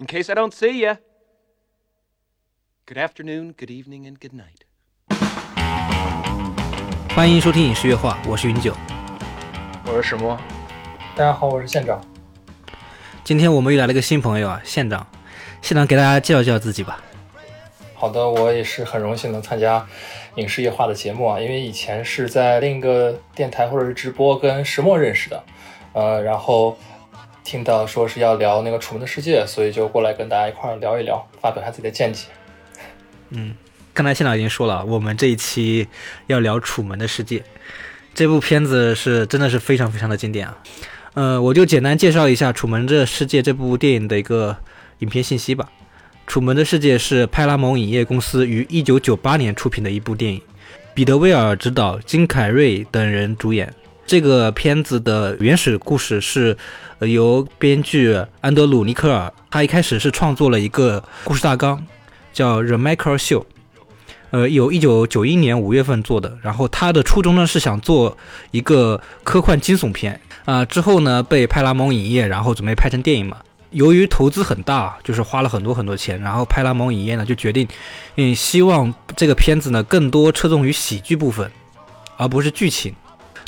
In case I don't see you, good afternoon, good evening, and good night. 欢迎收听影视月话，我是云九。我是石墨，大家好，我是县长。今天我们又来了个新朋友啊，县长。县长给大家介绍介绍自己吧。好的，我也是很荣幸能参加影视夜话的节目啊，因为以前是在另一个电台或者是直播跟石墨认识的，呃，然后听到说是要聊那个《楚门的世界》，所以就过来跟大家一块儿聊一聊，发表一下自己的见解。嗯，刚才县长已经说了，我们这一期要聊《楚门的世界》这部片子是真的是非常非常的经典啊。呃，我就简单介绍一下《楚门的世界》这部电影的一个影片信息吧。《楚门的世界》是派拉蒙影业公司于1998年出品的一部电影，彼得·威尔执导，金凯瑞等人主演。这个片子的原始故事是由编剧安德鲁·尼克尔，他一开始是创作了一个故事大纲，叫《The Michael Show》，呃，有一九九一年五月份做的。然后他的初衷呢是想做一个科幻惊悚片啊，之后呢被派拉蒙影业然后准备拍成电影嘛。由于投资很大，就是花了很多很多钱，然后派拉蒙影业呢就决定，嗯，希望这个片子呢更多侧重于喜剧部分，而不是剧情。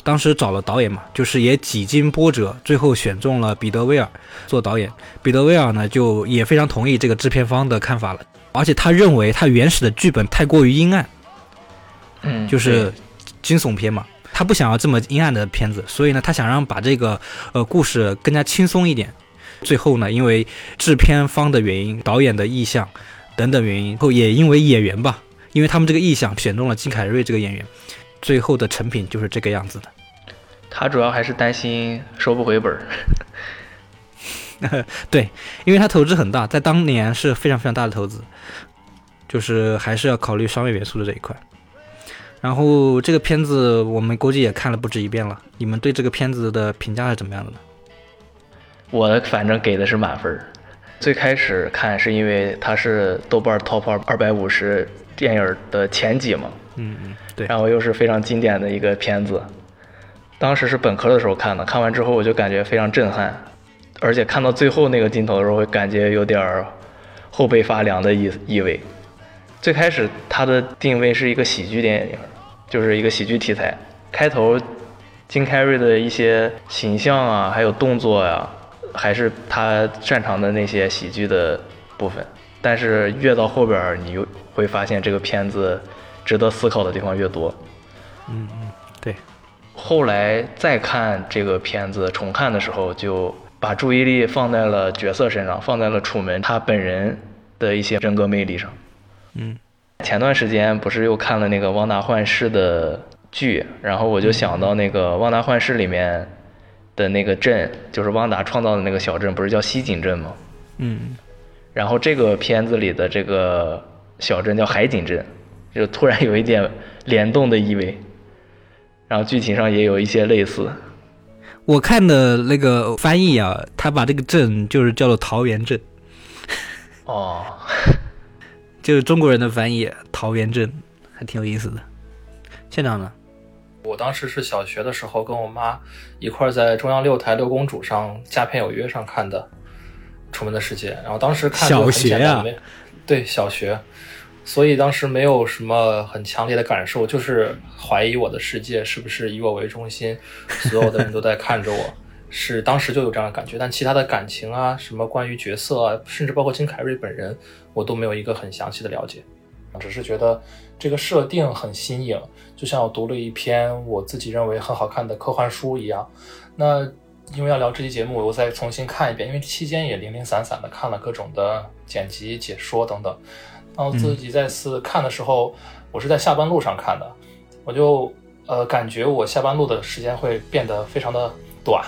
当时找了导演嘛，就是也几经波折，最后选中了彼得·威尔做导演。彼得·威尔呢就也非常同意这个制片方的看法了，而且他认为他原始的剧本太过于阴暗，嗯，就是惊悚片嘛，他不想要这么阴暗的片子，所以呢，他想让把这个呃故事更加轻松一点。最后呢，因为制片方的原因、导演的意向等等原因，后也因为演员吧，因为他们这个意向选中了金凯瑞这个演员，最后的成品就是这个样子的。他主要还是担心收不回本儿。对，因为他投资很大，在当年是非常非常大的投资，就是还是要考虑商业元素的这一块。然后这个片子我们估计也看了不止一遍了，你们对这个片子的评价是怎么样的呢？我反正给的是满分儿。最开始看是因为它是豆瓣 Top 二二百五十电影的前几嘛，嗯嗯，对。然后又是非常经典的一个片子，当时是本科的时候看的，看完之后我就感觉非常震撼，而且看到最后那个镜头的时候，会感觉有点儿后背发凉的意意味。最开始它的定位是一个喜剧电影，就是一个喜剧题材。开头金凯瑞的一些形象啊，还有动作呀。还是他擅长的那些喜剧的部分，但是越到后边，你又会发现这个片子值得思考的地方越多。嗯嗯，对。后来再看这个片子重看的时候，就把注意力放在了角色身上，放在了楚门他本人的一些人格魅力上。嗯。前段时间不是又看了那个《旺达幻视》的剧，然后我就想到那个《旺达幻视》里面。的那个镇就是旺达创造的那个小镇，不是叫西井镇吗？嗯。然后这个片子里的这个小镇叫海景镇，就突然有一点联动的意味。然后剧情上也有一些类似。我看的那个翻译啊，他把这个镇就是叫做桃源镇。哦。就是中国人的翻译，桃源镇还挺有意思的。县长呢？我当时是小学的时候，跟我妈一块在中央六台六公主上《佳片有约》上看的《楚门的世界》，然后当时看小学呀，对小学，所以当时没有什么很强烈的感受，就是怀疑我的世界是不是以我为中心，所有的人都在看着我，是当时就有这样的感觉。但其他的感情啊，什么关于角色啊，甚至包括金凯瑞本人，我都没有一个很详细的了解，只是觉得这个设定很新颖。就像我读了一篇我自己认为很好看的科幻书一样，那因为要聊这期节目，我再重新看一遍，因为期间也零零散散的看了各种的剪辑、解说等等。然后自己再次看的时候，我是在下班路上看的，我就呃感觉我下班路的时间会变得非常的短，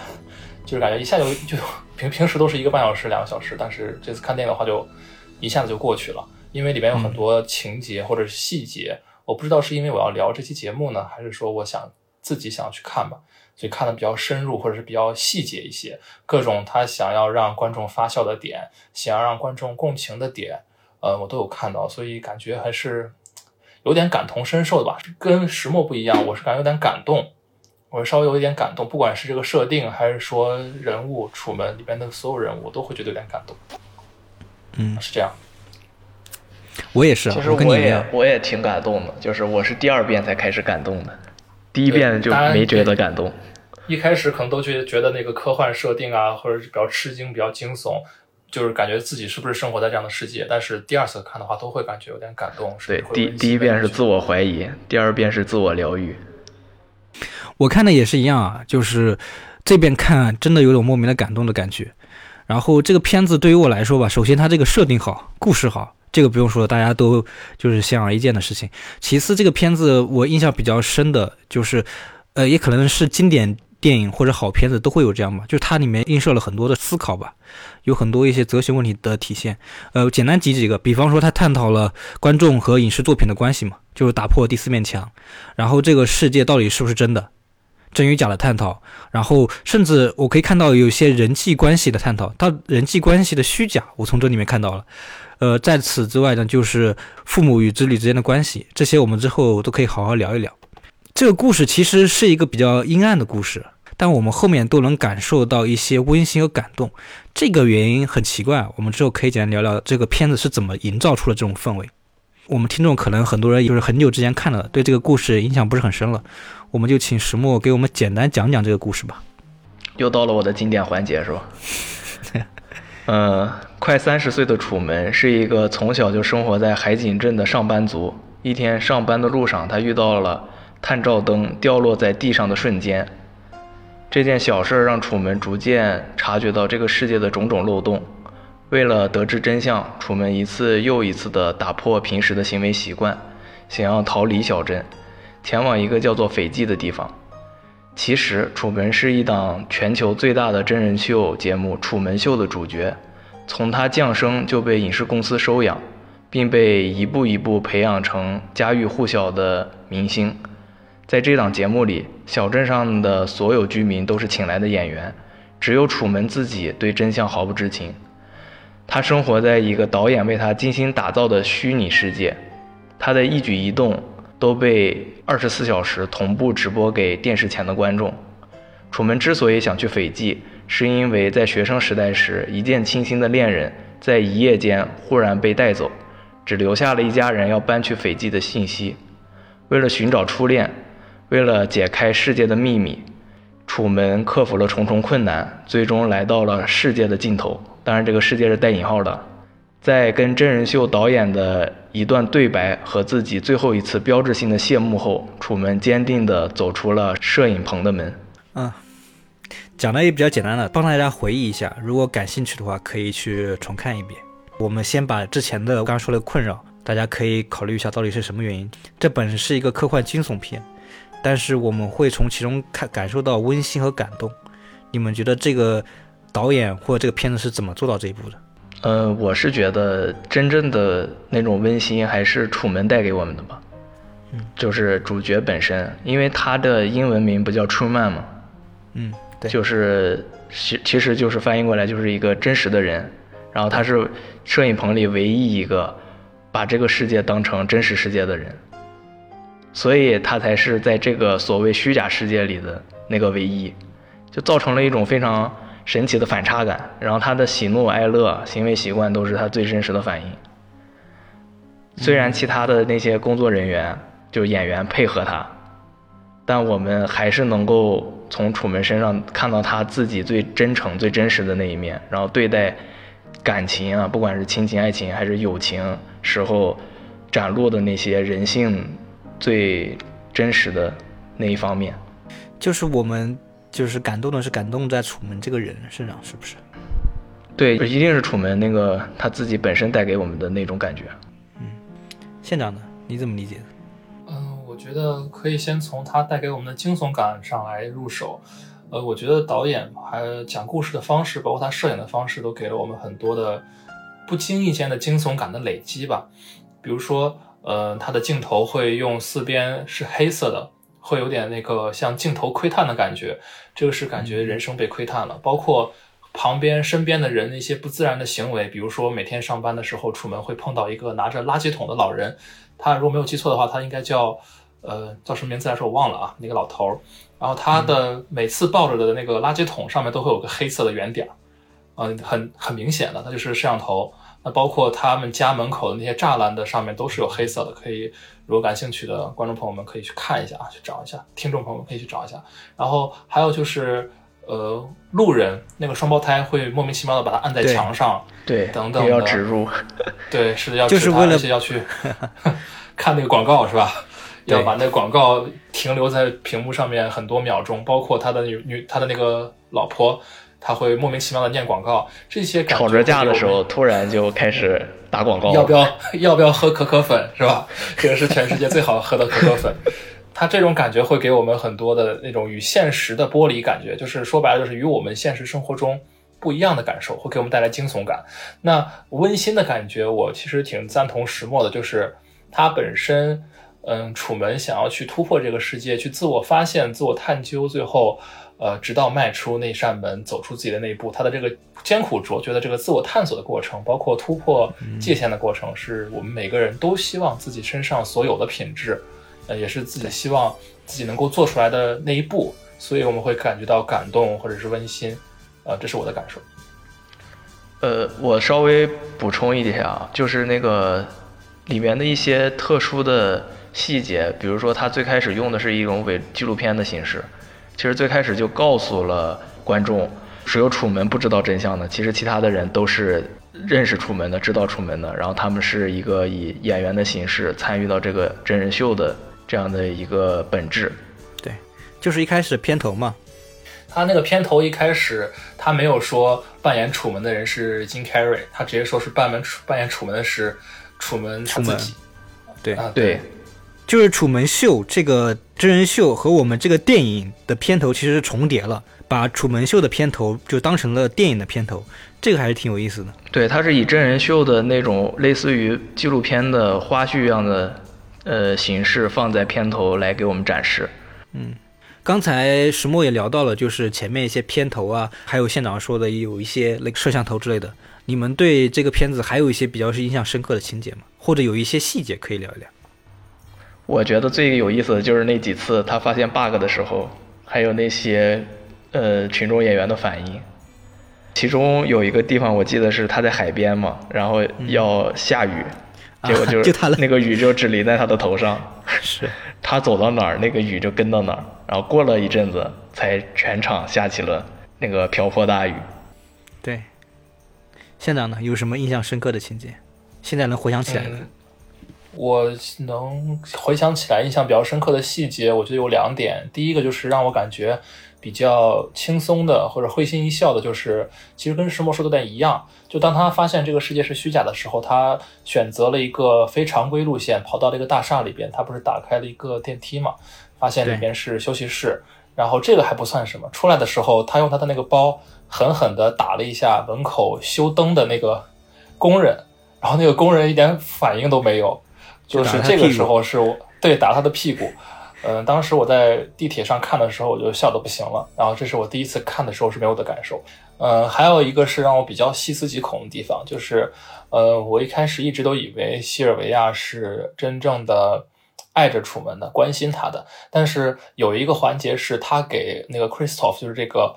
就是感觉一下就就平平时都是一个半小时、两个小时，但是这次看电影的话就一下子就过去了，因为里面有很多情节或者是细节。我不知道是因为我要聊这期节目呢，还是说我想自己想要去看吧，所以看的比较深入，或者是比较细节一些，各种他想要让观众发笑的点，想要让观众共情的点，呃，我都有看到，所以感觉还是有点感同身受的吧。跟石墨不一样，我是感觉有点感动，我稍微有一点感动，不管是这个设定，还是说人物楚门里边的所有人物，我都会觉得有点感动。嗯，是这样。我也是啊，其实我也跟你。我也挺感动的，就是我是第二遍才开始感动的，第一遍就没觉得感动。一开始可能都觉觉得那个科幻设定啊，或者是比较吃惊、比较惊悚，就是感觉自己是不是生活在这样的世界。但是第二次看的话，都会感觉有点感动。对，第第一遍是自我怀疑，第二遍是自我疗愈。我看的也是一样啊，就是这边看真的有种莫名的感动的感觉。然后这个片子对于我来说吧，首先它这个设定好，故事好，这个不用说，大家都就是显而易见的事情。其次，这个片子我印象比较深的就是，呃，也可能是经典电影或者好片子都会有这样吧，就是它里面映射了很多的思考吧，有很多一些哲学问题的体现。呃，简单举几个，比方说它探讨了观众和影视作品的关系嘛，就是打破第四面墙，然后这个世界到底是不是真的？真与假的探讨，然后甚至我可以看到有些人际关系的探讨，它人际关系的虚假，我从这里面看到了。呃，在此之外呢，就是父母与子女之间的关系，这些我们之后都可以好好聊一聊。这个故事其实是一个比较阴暗的故事，但我们后面都能感受到一些温馨和感动。这个原因很奇怪，我们之后可以简单聊聊这个片子是怎么营造出了这种氛围。我们听众可能很多人就是很久之前看了，对这个故事影响不是很深了。我们就请石墨给我们简单讲讲这个故事吧。又到了我的经典环节，是吧？嗯，快三十岁的楚门是一个从小就生活在海景镇的上班族。一天上班的路上，他遇到了探照灯掉落在地上的瞬间。这件小事让楚门逐渐察觉到这个世界的种种漏洞。为了得知真相，楚门一次又一次地打破平时的行为习惯，想要逃离小镇，前往一个叫做斐济的地方。其实，《楚门》是一档全球最大的真人秀节目《楚门秀》的主角，从他降生就被影视公司收养，并被一步一步培养成家喻户晓的明星。在这档节目里，小镇上的所有居民都是请来的演员，只有楚门自己对真相毫不知情。他生活在一个导演为他精心打造的虚拟世界，他的一举一动都被二十四小时同步直播给电视前的观众。楚门之所以想去斐济，是因为在学生时代时，一见倾心的恋人在一夜间忽然被带走，只留下了一家人要搬去斐济的信息。为了寻找初恋，为了解开世界的秘密，楚门克服了重重困难，最终来到了世界的尽头。当然，这个世界是带引号的。在跟真人秀导演的一段对白和自己最后一次标志性的谢幕后，楚门坚定地走出了摄影棚的门。嗯，讲的也比较简单了，帮大家回忆一下。如果感兴趣的话，可以去重看一遍。我们先把之前的刚刚说的困扰，大家可以考虑一下到底是什么原因。这本是一个科幻惊悚片，但是我们会从其中看感受到温馨和感动。你们觉得这个导演或者这个片子是怎么做到这一步的？呃，我是觉得真正的那种温馨还是楚门带给我们的吧。嗯，就是主角本身，因为他的英文名不叫 Truman 嘛，嗯，对，就是其其实就是翻译过来就是一个真实的人，然后他是摄影棚里唯一一个把这个世界当成真实世界的人，所以他才是在这个所谓虚假世界里的那个唯一，就造成了一种非常神奇的反差感。然后他的喜怒哀乐、行为习惯都是他最真实的反应。虽然其他的那些工作人员就演员配合他，但我们还是能够从楚门身上看到他自己最真诚、最真实的那一面，然后对待感情啊，不管是亲情、爱情还是友情时候展露的那些人性最真实的那一方面。就是我们就是感动的是感动在楚门这个人身上，是不是？对，一定是楚门那个他自己本身带给我们的那种感觉。嗯县长呢？你怎么理解的？嗯，我觉得可以先从他带给我们的惊悚感上来入手。呃，我觉得导演还讲故事的方式，包括他摄影的方式，都给了我们很多的不经意间的惊悚感的累积吧。比如说，呃，他的镜头会用四边是黑色的，会有点那个像镜头窥探的感觉，这个是感觉人生被窥探了。包括旁边身边的人的一些不自然的行为，比如说每天上班的时候出门会碰到一个拿着垃圾桶的老人，他如果没有记错的话，他应该叫呃叫什么名字来说我忘了啊，那个老头儿。然后他的每次抱着的那个垃圾桶上面都会有个黑色的圆点儿，嗯、很很明显的，它就是摄像头那包括他们家门口的那些栅栏的上面都是有黑色的，可以如果感兴趣的观众朋友们可以去看一下啊，去找一下；听众朋友们可以去找一下。然后还有就是，呃，路人那个双胞胎会莫名其妙的把它按在墙上，对，等等的植入。对，是的，要就是为了要去 看那个广告是吧？要把那个广告停留在屏幕上面很多秒钟，包括他的女女他的那个老婆，他会莫名其妙的念广告，这些感觉吵着架的时候，突然就开始打广告。要不要 要不要喝可可粉是吧？这个是全世界最好喝的可可粉。它这种感觉会给我们很多的那种与现实的剥离感觉，就是说白了就是与我们现实生活中不一样的感受，会给我们带来惊悚感。那温馨的感觉，我其实挺赞同石墨的，就是它本身，嗯，楚门想要去突破这个世界，去自我发现、自我探究，最后，呃，直到迈出那扇门，走出自己的那一步，他的这个艰苦卓绝的这个自我探索的过程，包括突破界限的过程，是我们每个人都希望自己身上所有的品质，呃，也是自己希望自己能够做出来的那一步，所以我们会感觉到感动或者是温馨，呃，这是我的感受。呃，我稍微补充一点啊，就是那个里面的一些特殊的细节，比如说他最开始用的是一种伪纪录片的形式，其实最开始就告诉了观众，只有楚门不知道真相的，其实其他的人都是认识楚门的，知道楚门的，然后他们是一个以演员的形式参与到这个真人秀的这样的一个本质。对，就是一开始片头嘛，他那个片头一开始，他没有说扮演楚门的人是金凯瑞，他直接说是扮演楚扮演楚门的是楚门他楚门自己。对啊，对，就是《楚门秀》这个真人秀和我们这个电影的片头其实是重叠了，把《楚门秀》的片头就当成了电影的片头，这个还是挺有意思的。对，它是以真人秀的那种类似于纪录片的花絮一样的呃形式放在片头来给我们展示。嗯刚才石墨也聊到了，就是前面一些片头啊，还有现场说的有一些那个摄像头之类的。你们对这个片子还有一些比较是印象深刻的情节吗？或者有一些细节可以聊一聊？我觉得最有意思的就是那几次他发现 bug 的时候，还有那些呃群众演员的反应。其中有一个地方我记得是他在海边嘛，然后要下雨，啊结果就就他了那个雨就只淋在他的头上，是，他走到哪儿那个雨就跟到哪儿，然后过了一阵子才全场下起了那个瓢泼大雨。对。县长呢，有什么印象深刻的情节？现在能回想起来的？嗯，我能回想起来印象比较深刻的细节，我觉得有两点。第一个就是让我感觉比较轻松的或者会心一笑的，就是其实跟石墨说的有点一样。就当他发现这个世界是虚假的时候，他选择了一个非常规路线，跑到了一个大厦里边。他不是打开了一个电梯嘛，发现里面是休息室。然后这个还不算什么，出来的时候，他用他的那个包狠狠地打了一下门口修灯的那个工人，然后那个工人一点反应都没有，就是这个时候是我对打他的屁股。嗯、当时我在地铁上看的时候，我就笑得不行了。然后这是我第一次看的时候是没有的感受。呃，还有一个是让我比较细思极恐的地方，就是呃，我一开始一直都以为西尔维亚是真正的爱着楚门的，关心他的。但是有一个环节是他给那个 Christoph，就是这个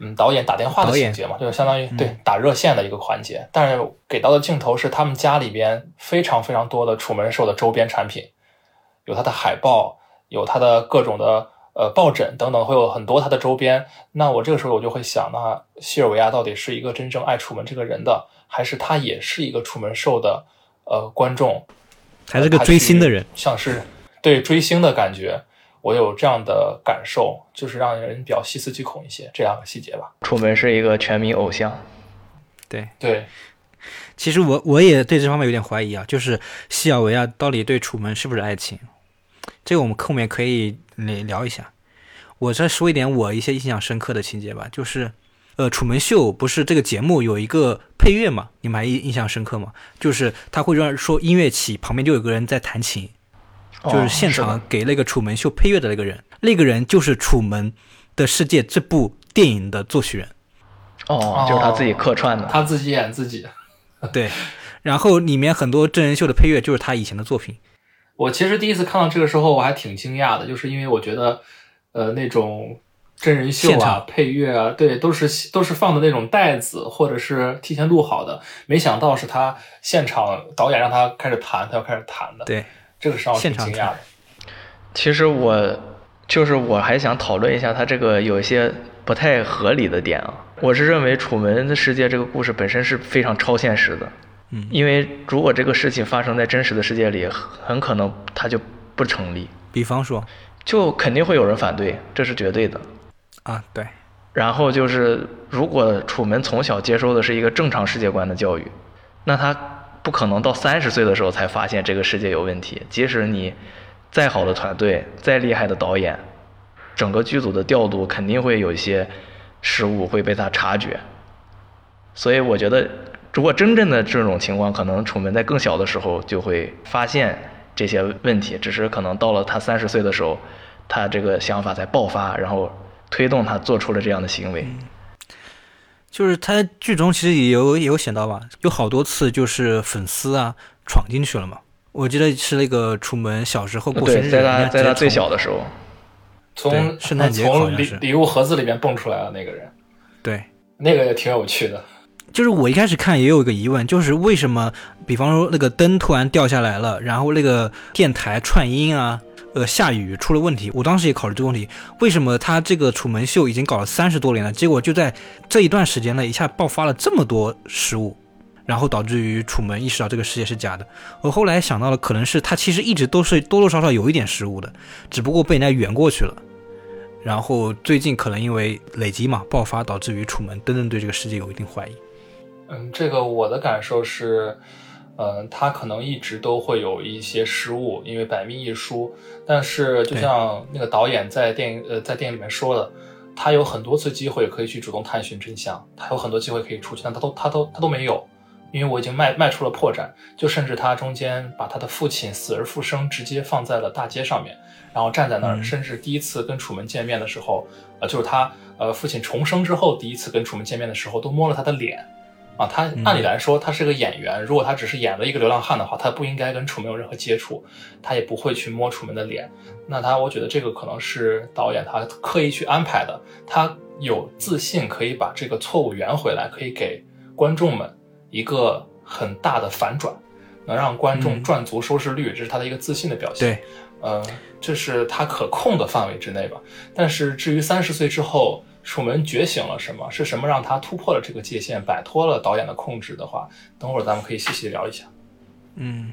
嗯导演打电话的情节嘛，就是相当于对打热线的一个环节。但是给到的镜头是他们家里边非常非常多的楚门兽的周边产品，有他的海报，有他的各种的呃抱枕等等，会有很多他的周边。那我这个时候我就会想，那西尔维亚到底是一个真正爱楚门这个人的，还是他也是一个楚门兽的呃观众？还是个追星的人。像是对追星的感觉，我有这样的感受，就是让人比较细思极恐一些这两个细节吧。楚门是一个全民偶像，对，对，其实我我也对这方面有点怀疑啊，就是西尔维亚到底对楚门是不是爱情？这个我们后面可以聊聊一下。我再说一点我一些印象深刻的情节吧，就是，呃，《楚门秀》不是这个节目有一个配乐嘛？你们还印印象深刻吗？就是他会让说音乐起，旁边就有个人在弹琴，就是现哦场给那个《楚门秀》配乐的那个人，那个人就是《楚门的世界》这部电影的作曲人。哦，就是他自己客串的。他自己演自己。对，然后里面很多真人秀的配乐就是他以前的作品。我其实第一次看到这个时候，我还挺惊讶的，就是因为我觉得，呃，那种真人秀啊现场、配乐啊，对，都是都是放的那种带子，或者是提前录好的。没想到是他现场导演让他开始弹，他要开始弹的。对，这个是让我挺现场惊讶的。其实我就是我还想讨论一下他这个有一些不太合理的点啊。我是认为《楚门的世界》这个故事本身是非常超现实的，嗯，因为如果这个事情发生在真实的世界里，很可能它就不成立，比方说就肯定会有人反对，这是绝对的。啊，对，然后就是，如果楚门从小接受的是一个正常世界观的教育，那他不可能到三十岁的时候才发现这个世界有问题。即使你再好的团队、再厉害的导演，整个剧组的调度肯定会有一些失误会被他察觉。所以我觉得，如果真正的这种情况，可能楚门在更小的时候就会发现这些问题，只是可能到了他三十岁的时候，他这个想法才爆发，然后推动他做出了这样的行为。就是他剧中其实也有也有写到吧，有好多次就是粉丝啊闯进去了嘛。我记得是那个楚门小时候过生对，日，在他在他最小的时候，从圣诞节好从礼礼物盒子里面蹦出来的那个人，对，那个也挺有趣的。就是我一开始看也有一个疑问，就是为什么，比方说那个灯突然掉下来了，然后那个电台串音啊，呃，下雨出了问题。我当时也考虑这个问题，为什么他这个楚门秀已经搞了三十多年了，结果就在这一段时间内一下爆发了这么多失误，然后导致于楚门意识到这个世界是假的。我后来想到了，可能是他其实一直都是多多少少有一点失误的，只不过被人家圆过去了。然后最近可能因为累积嘛爆发，导致于楚门真正对这个世界有一定怀疑。嗯，这个我的感受是，嗯，他可能一直都会有一些失误，因为百密一疏。但是就像那个导演在电影呃在电影里面说的，他有很多次机会可以去主动探寻真相，他有很多机会可以出去，但他都他都他都没有，因为我已经迈迈出了破绽。就甚至他中间把他的父亲死而复生直接放在了大街上面，然后站在那儿，嗯甚至第一次跟楚门见面的时候，呃，就是他呃父亲重生之后第一次跟楚门见面的时候，都摸了他的脸。啊，他按理来说他是个演员，如果他只是演了一个流浪汉的话，他不应该跟楚门有任何接触，他也不会去摸楚门的脸。那他，我觉得这个可能是导演他刻意去安排的，他有自信可以把这个错误圆回来，可以给观众们一个很大的反转，能让观众嗯赚足收视率，这是他的一个自信的表现。对，呃，这是他可控的范围之内吧。但是至于三十岁之后，楚门觉醒了什么？是什么让他突破了这个界限，摆脱了导演的控制的话，等会儿咱们可以细细聊一下。嗯，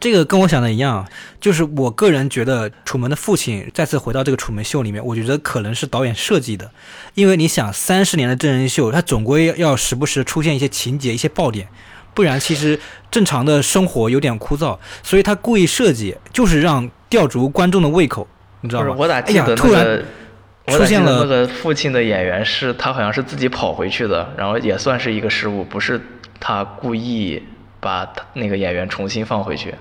这个跟我想的一样，就是我个人觉得楚门的父亲再次回到这个楚门秀里面，我觉得可能是导演设计的，因为你想三十年的真人秀，它总归要时不时出现一些情节、一些爆点，不然其实正常的生活有点枯燥，所以他故意设计就是让吊足观众的胃口，你知道吗？不是我咋记得，那突然个。出现了那个父亲的演员是他好像是自己跑回去的，然后也算是一个失误，不是他故意把他那个演员重新放回去。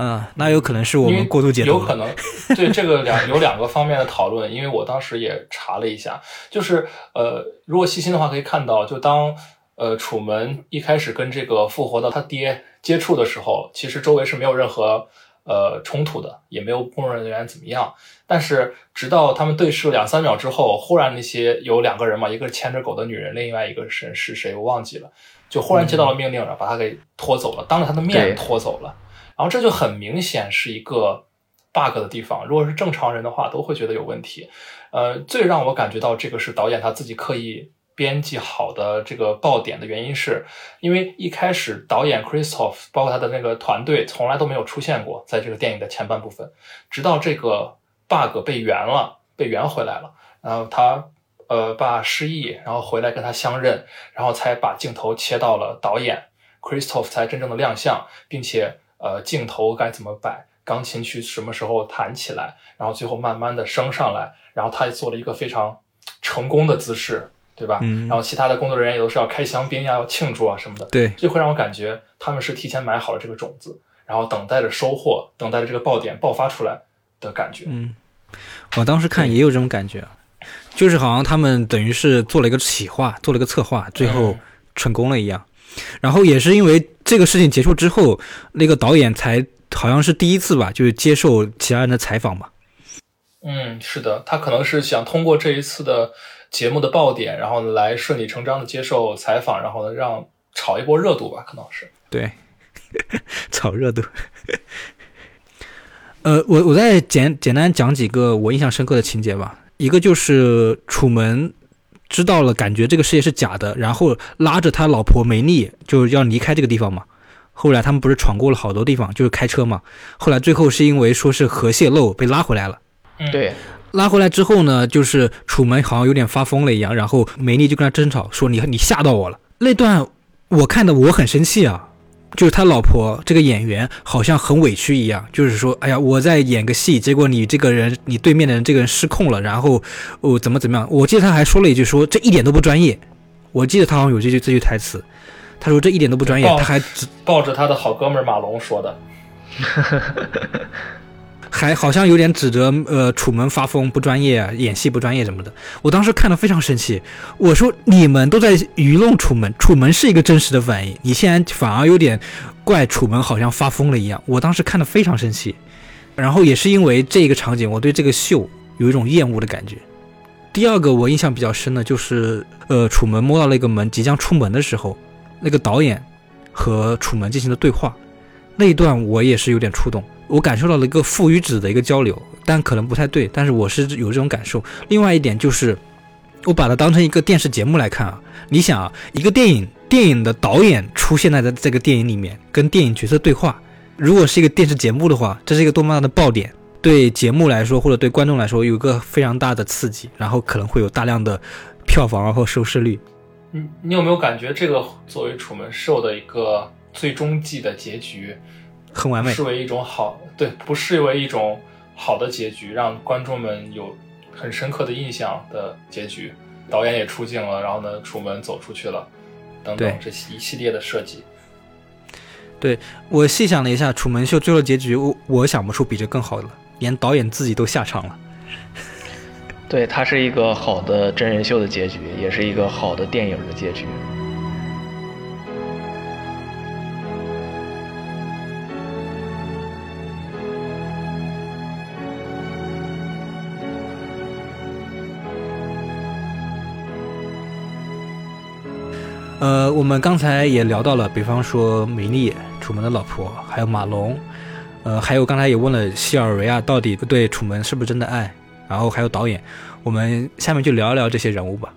嗯，那有可能是我们过度解读。有可能对这个两有两个方面的讨论，因为我当时也查了一下，就是呃，如果细心的话可以看到，就当呃楚门一开始跟这个复活的他爹接触的时候，其实周围是没有任何呃冲突的，也没有工作人员怎么样。但是直到他们对视了两三秒之后，忽然那些有两个人嘛，一个是牵着狗的女人，另外一个是是谁我忘记了，就忽然接到了命令，然后把他给拖走了，当着他的面拖走了。然后这就很明显是一个 bug 的地方。如果是正常人的话，都会觉得有问题。呃，最让我感觉到这个是导演他自己刻意编辑好的这个爆点的原因是，因为一开始导演 Christoph 包括他的那个团队从来都没有出现过在这个电影的前半部分，直到这个 bug 被圆了，被圆回来了，然后他。呃，爸失忆，然后回来跟他相认，然后才把镜头切到了导演 Christoph 才真正的亮相，并且呃，镜头该怎么摆，钢琴曲什么时候弹起来，然后最后慢慢的升上来，然后他也做了一个非常成功的姿势，对吧？嗯然后其他的工作人员也都是要开香槟呀，要庆祝啊什么的，对，就会让我感觉他们是提前埋好了这个种子，然后等待着收获，等待着这个爆点爆发出来的感觉。嗯，我当时看也有这种感觉，就是好像他们等于是做了一个企划，做了一个策划，最后嗯成功了一样。然后也是因为这个事情结束之后，那个导演才好像是第一次吧，就是接受其他人的采访吧。嗯，是的，他可能是想通过这一次的节目的爆点，然后来顺理成章的接受采访，然后呢让炒一波热度吧，可能是。对，炒热度。呃，我我再简简单讲几个我印象深刻的情节吧。一个就是楚门知道了，感觉这个世界是假的，然后拉着他老婆梅丽就要离开这个地方嘛。后来他们不是闯过了好多地方，就是开车嘛。后来最后是因为说是核泄漏被拉回来了。嗯，对，拉回来之后呢，就是楚门好像有点发疯了一样，然后梅丽就跟他争吵，说你你吓到我了。那段我看的我很生气啊，就是他老婆这个演员好像很委屈一样，就是说，哎呀，我在演个戏，结果你这个人，你对面的人这个人失控了，然后哦怎么怎么样？我记得他还说了一句说这一点都不专业，我记得他好像有这句这句台词，他说这一点都不专业，他还抱着他的好哥们儿马龙说的。还好像有点指责呃楚门发疯不专业，演戏不专业什么的。我当时看的非常生气，我说你们都在愚弄楚门，楚门是一个真实的反应，你现在反而有点怪楚门好像发疯了一样。我当时看的非常生气，然后也是因为这个场景，我对这个秀有一种厌恶的感觉。第二个我印象比较深的就是，呃，楚门摸到了一个门，即将出门的时候，那个导演和楚门进行的对话，那一段我也是有点触动。我感受到了一个父与子的一个交流，但可能不太对，但是我是有这种感受。另外一点就是，我把它当成一个电视节目来看啊。你想啊，一个电影，电影的导演出现在在这个电影里面，跟电影角色对话，如果是一个电视节目的话，这是一个多么大的爆点，对节目来说或者对观众来说有一个非常大的刺激，然后可能会有大量的票房然后收视率。你你有没有感觉这个作为楚门秀的一个最终季的结局，很完美视为一种好对，不视为一种好的结局，让观众们有很深刻的印象的结局。导演也出镜了，然后呢，楚门走出去了，等等对这一系列的设计。对我细想了一下，《楚门秀》最后结局，我我想不出比这更好的了，连导演自己都下场了。对，它是一个好的真人秀的结局，也是一个好的电影的结局。呃，我们刚才也聊到了，比方说梅丽，楚门的老婆，还有马龙，呃，还有刚才也问了西尔维亚到底对楚门是不是真的爱，然后还有导演，我们下面就聊一聊这些人物吧。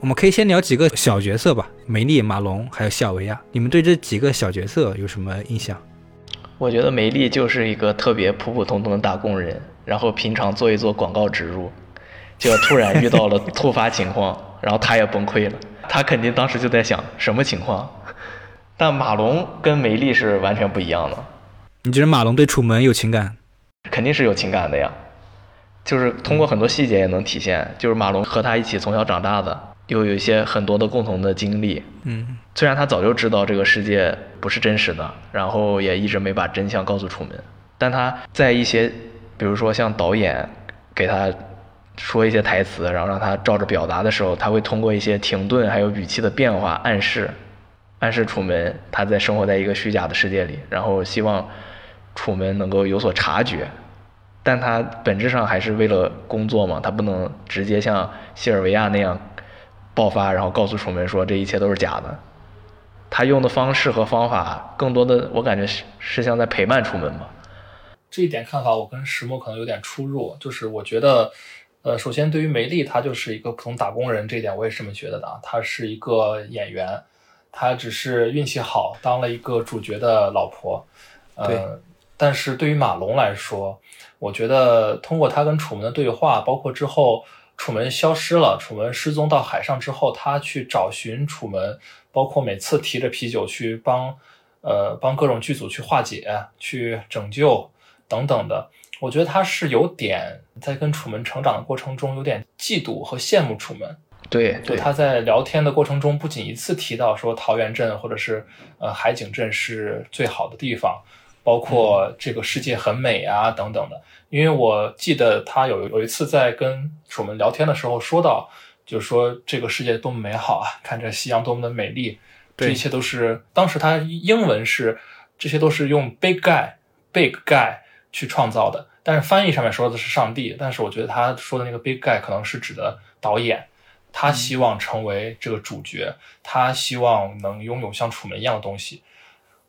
我们可以先聊几个小角色吧，梅丽、马龙还有西尔维亚，你们对这几个小角色有什么印象？我觉得梅丽就是一个特别普普通通的打工人，然后平常做一做广告植入，结果突然遇到了突发情况，然后他也崩溃了。他肯定当时就在想什么情况，但马龙跟梅丽是完全不一样的，你觉得马龙对楚门有情感？肯定是有情感的呀。就是通过很多细节也能体现，就是马龙和他一起从小长大的，又有一些很多的共同的经历。嗯，虽然他早就知道这个世界不是真实的，然后也一直没把真相告诉楚门，但他在一些，比如说像导演给他说一些台词，然后让他照着表达的时候，他会通过一些停顿还有语气的变化暗示，暗示楚门他在生活在一个虚假的世界里，然后希望楚门能够有所察觉。但他本质上还是为了工作嘛，他不能直接像西尔维亚那样爆发，然后告诉楚门说这一切都是假的。他用的方式和方法，更多的我感觉是是像在陪伴楚门吧。这一点看法，我跟石墨可能有点出入。就是我觉得，呃，首先对于梅丽，她就是一个普通打工人，这一点我也是这么觉得的啊。她是一个演员，她只是运气好，当了一个主角的老婆。对呃，但是对于马龙来说，我觉得通过他跟楚门的对话，包括之后楚门消失了，楚门失踪到海上之后，他去找寻楚门，包括每次提着啤酒去帮，呃，帮各种剧组去化解、去拯救等等的，我觉得他是有点在跟楚门成长的过程中有点嫉妒和羡慕楚门。对对，就他在聊天的过程中，不仅一次提到说桃源镇或者是呃海景镇是最好的地方，包括这个世界很美啊等等的。因为我记得他有有一次在跟楚门聊天的时候说到，就是说这个世界多么美好啊，看着夕阳多么的美丽，这对一切都是当时他英文是这些都是用 big guy big guy 去创造的。但是翻译上面说的是上帝，但是我觉得他说的那个 big guy 可能是指的导演，他希望成为这个主角，他希望能拥有像楚门一样的东西。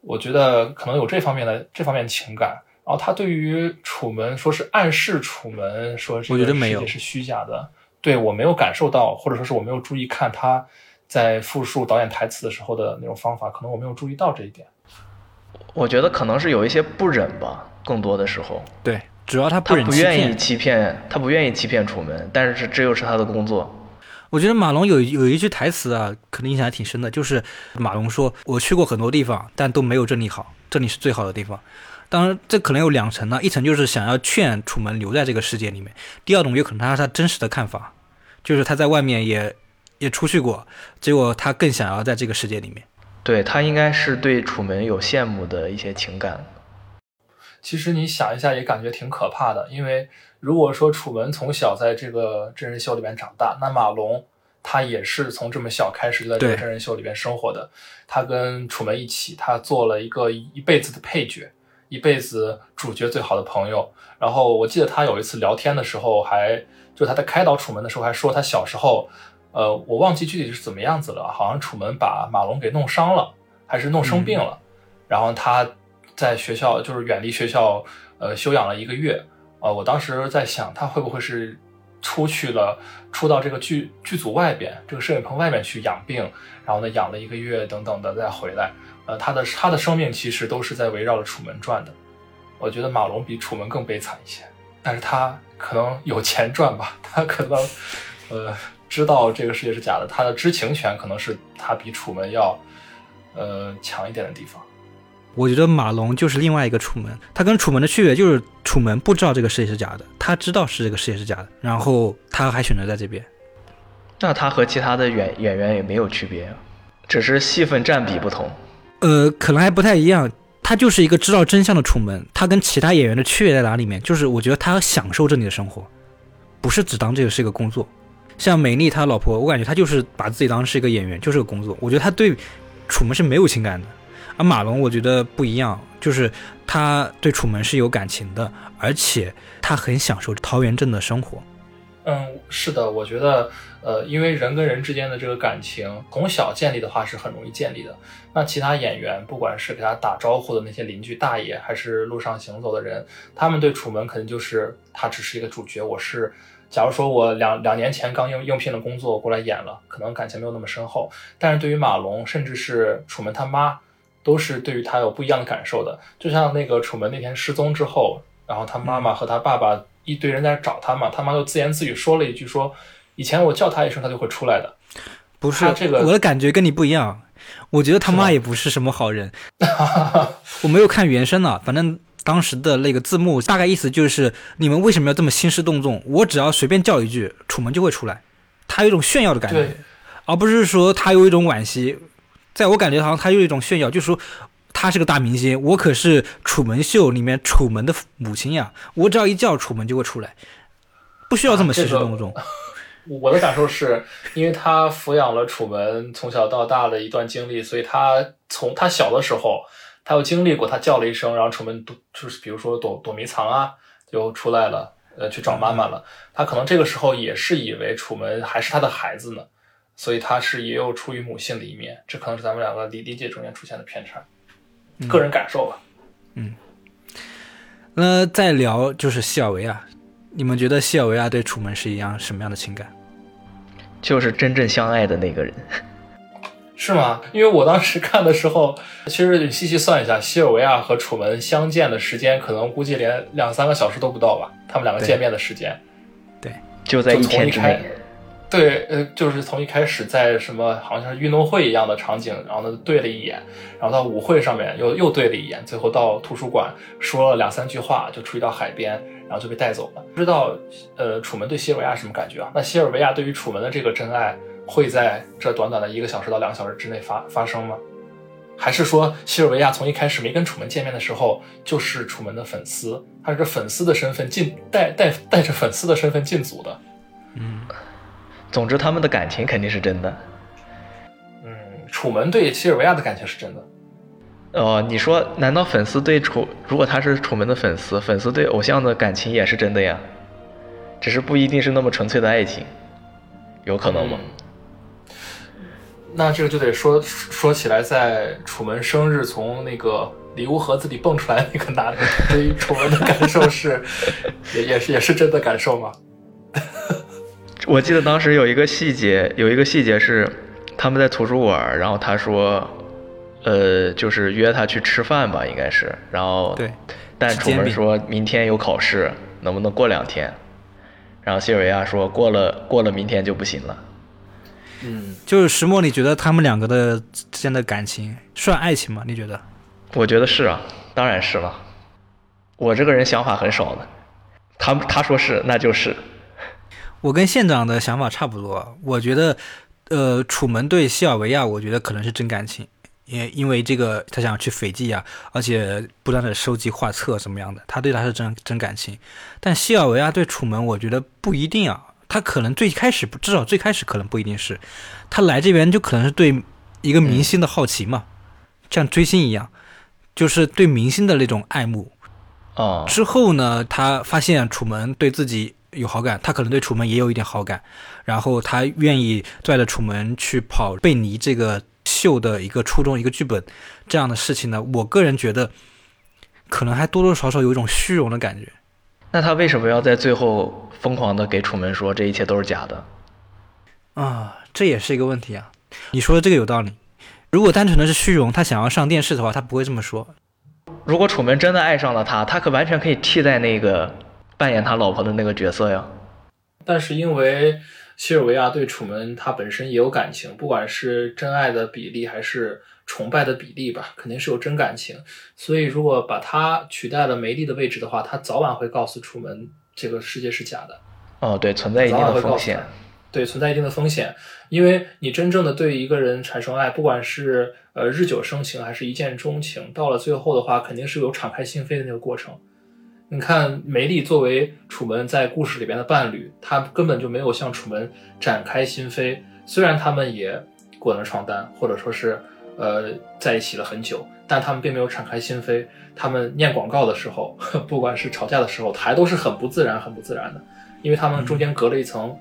我觉得可能有这方面的这方面情感。然后他对于楚门说是暗示楚门说这个世界是虚假的，对我没有感受到，或者说是我没有注意看他在复述导演台词的时候的那种方法，可能我没有注意到这一点。我觉得可能是有一些不忍吧，更多的时候。对，主要他不忍不愿意欺骗，他不愿意欺骗楚门，但是这又是他的工作。我觉得马龙有有一句台词啊，可能印象还挺深的，就是马龙说：“我去过很多地方，但都没有这里好，这里是最好的地方。”当然，这可能有两层呢，一层就是想要劝楚门留在这个世界里面，第二种有可能他是他真实的看法，就是他在外面也也出去过，结果他更想要在这个世界里面。对他应该是对楚门有羡慕的一些情感。其实你想一下，也感觉挺可怕的，因为如果说楚门从小在这个真人秀里面长大，那马龙他也是从这么小开始就在这个真人秀里面生活的，他跟楚门一起，他做了一个一辈子的配角。一辈子主角最好的朋友，然后我记得他有一次聊天的时候，还就他在开导楚门的时候，还说他小时候，呃，我忘记具体是怎么样子了，好像楚门把马龙给弄伤了，还是弄生病了，然后他在学校就是远离学校，呃，休养了一个月，呃，我当时在想他会不会是出去了，出到这个剧剧组外边，这个摄影棚外面去养病，然后呢养了一个月等等的再回来。呃，他的他的生命其实都是在围绕着楚门转的。我觉得马龙比楚门更悲惨一些，但是他可能有钱赚吧，他可能呃知道这个世界是假的，他的知情权可能是他比楚门要呃强一点的地方。我觉得马龙就是另外一个楚门，他跟楚门的区别就是楚门不知道这个世界是假的，他知道是这个世界是假的，然后他还选择在这边。那他和其他的演演员也没有区别，只是戏份占比不同。呃，可能还不太一样。他就是一个知道真相的楚门。他跟其他演员的区别在哪里面？就是我觉得他享受这里的生活，不是只当这个是一个工作。像美丽他老婆，我感觉他就是把自己当是一个演员，就是个工作。我觉得他对楚门是没有情感的。而马龙我觉得不一样，就是他对楚门是有感情的，而且他很享受桃源镇的生活。嗯，是的，我觉得。呃，因为人跟人之间的这个感情从小建立的话是很容易建立的。那其他演员，不管是给他打招呼的那些邻居大爷，还是路上行走的人，他们对楚门肯定就是他只是一个主角。我是，假如说我两两年前刚应应聘了工作过来演了，可能感情没有那么深厚。但是对于马龙，甚至是楚门他妈，都是对于他有不一样的感受的。就像那个楚门那天失踪之后，然后他妈妈和他爸爸一堆人在找他嘛，他妈就自言自语说了一句说。以前我叫他一声，他就会出来的。不是这个，我的感觉跟你不一样。我觉得他妈也不是什么好人。我没有看原声呢，反正当时的那个字幕大概意思就是：你们为什么要这么兴师动众？我只要随便叫一句，楚门就会出来。他有一种炫耀的感觉，而不是说他有一种惋惜。在我感觉好像他有一种炫耀，就是说他是个大明星，我可是楚门秀里面楚门的母亲呀！我只要一叫楚门就会出来，不需要这么兴师动众。我的感受是，因为他抚养了楚门从小到大的一段经历，所以他从他小的时候，他有经历过，他叫了一声，然后楚门躲，就是比如说躲躲迷藏啊，就出来了，呃，去找妈妈了。他可能这个时候也是以为楚门还是他的孩子呢，所以他是也有出于母性的一面。这可能是咱们两个理理解中间出现的偏差，个人感受吧。嗯，那再聊就是西尔维亚，你们觉得西尔维亚对楚门是一样什么样的情感？就是真正相爱的那个人，是吗？因为我当时看的时候，其实你细细算一下，西尔维亚和楚门相见的时间，可能估计连两三个小时都不到吧。他们两个见面的时间，对，就在一天之内。对，呃，就是从一开始在什么好像是运动会一样的场景，然后呢对了一眼，然后到舞会上面又又对了一眼，最后到图书馆说了两三句话，就出去到海边。然后就被带走了。不知道，呃，楚门对西尔维亚什么感觉啊？那西尔维亚对于楚门的这个真爱，会在这短短的一个小时到两个小时之内发发生吗？还是说西尔维亚从一开始没跟楚门见面的时候，就是楚门的粉丝，他是粉丝的身份进带带带着粉丝的身份进组的？嗯，总之他们的感情肯定是真的。嗯，楚门对西尔维亚的感情是真的。哦，你说，难道粉丝对楚，如果他是楚门的粉丝，粉丝对偶像的感情也是真的呀？只是不一定是那么纯粹的爱情，有可能吗？那这个就得说说起来，在楚门生日从那个礼物盒子里蹦出来那个男的，对于楚门的感受是，也也是也是真的感受吗？我记得当时有一个细节，有一个细节是他们在图书馆，然后他说，呃，就是约他去吃饭吧，应该是，然后对，但楚门说明天有考试，能不能过两天？然后谢尔维亚说过了过了明天就不行了。嗯，就是石墨，你觉得他们两个的之间的感情算爱情吗？你觉得？我觉得是啊，当然是了。我这个人想法很少的，他他说是那就是。我跟县长的想法差不多，我觉得，呃，楚门对西尔维亚，我觉得可能是真感情，因因为这个他想去斐济啊，而且不断的收集画册什么样的，他对他是真真感情。但西尔维亚对楚门，我觉得不一定啊，他可能最开始至少最开始可能不一定是，他来这边就可能是对一个明星的好奇嘛，像追星一样，就是对明星的那种爱慕。哦，之后呢，他发现楚门对自己。有好感，他可能对楚门也有一点好感，然后他愿意拽着楚门去跑贝尼这个秀的一个初衷、一个剧本这样的事情呢？我个人觉得，可能还多多少少有一种虚荣的感觉。那他为什么要在最后疯狂的给楚门说这一切都是假的？啊，这也是一个问题啊！你说的这个有道理。如果单纯的是虚荣，他想要上电视的话，他不会这么说。如果楚门真的爱上了他，他可完全可以替代那个。扮演他老婆的那个角色呀，但是因为西尔维亚对楚门他本身也有感情，不管是真爱的比例还是崇拜的比例吧，肯定是有真感情。所以如果把他取代了梅丽的位置的话，他早晚会告诉楚门这个世界是假的。哦，对，存在一定的风险。对，存在一定的风险，因为你真正的对一个人产生爱，不管是呃日久生情还是一见钟情，到了最后的话，肯定是有敞开心扉的那个过程。你看，梅丽作为楚门在故事里边的伴侣，她根本就没有向楚门展开心扉。虽然他们也滚了床单，或者说是呃在一起了很久，但他们并没有敞开心扉。他们念广告的时候，不管是吵架的时候，还都是很不自然、很不自然的，因为他们中间隔了一层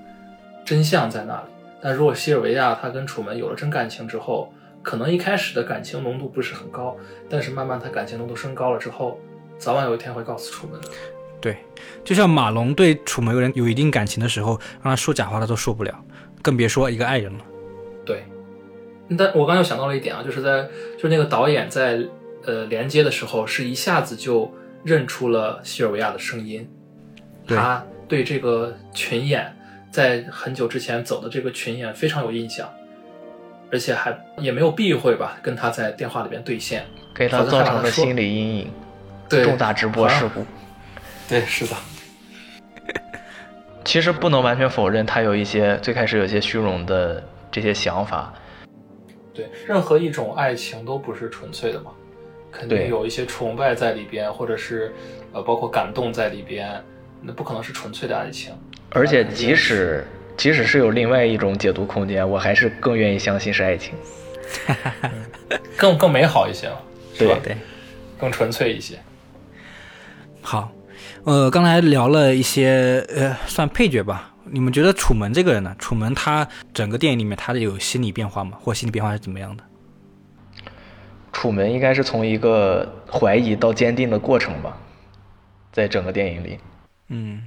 真相在那里。但如果西尔维亚她跟楚门有了真感情之后，可能一开始的感情浓度不是很高，但是慢慢他感情浓度升高了之后。早晚有一天会告诉楚门的。对，就像马龙对楚门有人有一定感情的时候，让他说假话他都说不了，更别说一个爱人了。对，但我刚又想到了一点啊，就是在就那个导演在呃连接的时候，是一下子就认出了西尔维亚的声音，他对这个群演在很久之前走的这个群演非常有印象，而且还也没有避讳吧，跟他在电话里边对线，给他造成了心理阴影。重大直播事故，对，是的。其实不能完全否认他有一些最开始有一些虚荣的这些想法。对，任何一种爱情都不是纯粹的嘛，肯定有一些崇拜在里边，或者是呃，包括感动在里边，那不可能是纯粹的爱情。而且即使即使是有另外一种解读空间，我还是更愿意相信是爱情，更更美好一些了，是吧？对，更纯粹一些。好，呃，刚才聊了一些，呃，算配角吧。你们觉得楚门这个人呢？楚门他整个电影里面他的有心理变化吗？或心理变化是怎么样的？楚门应该是从一个怀疑到坚定的过程吧，在整个电影里。嗯，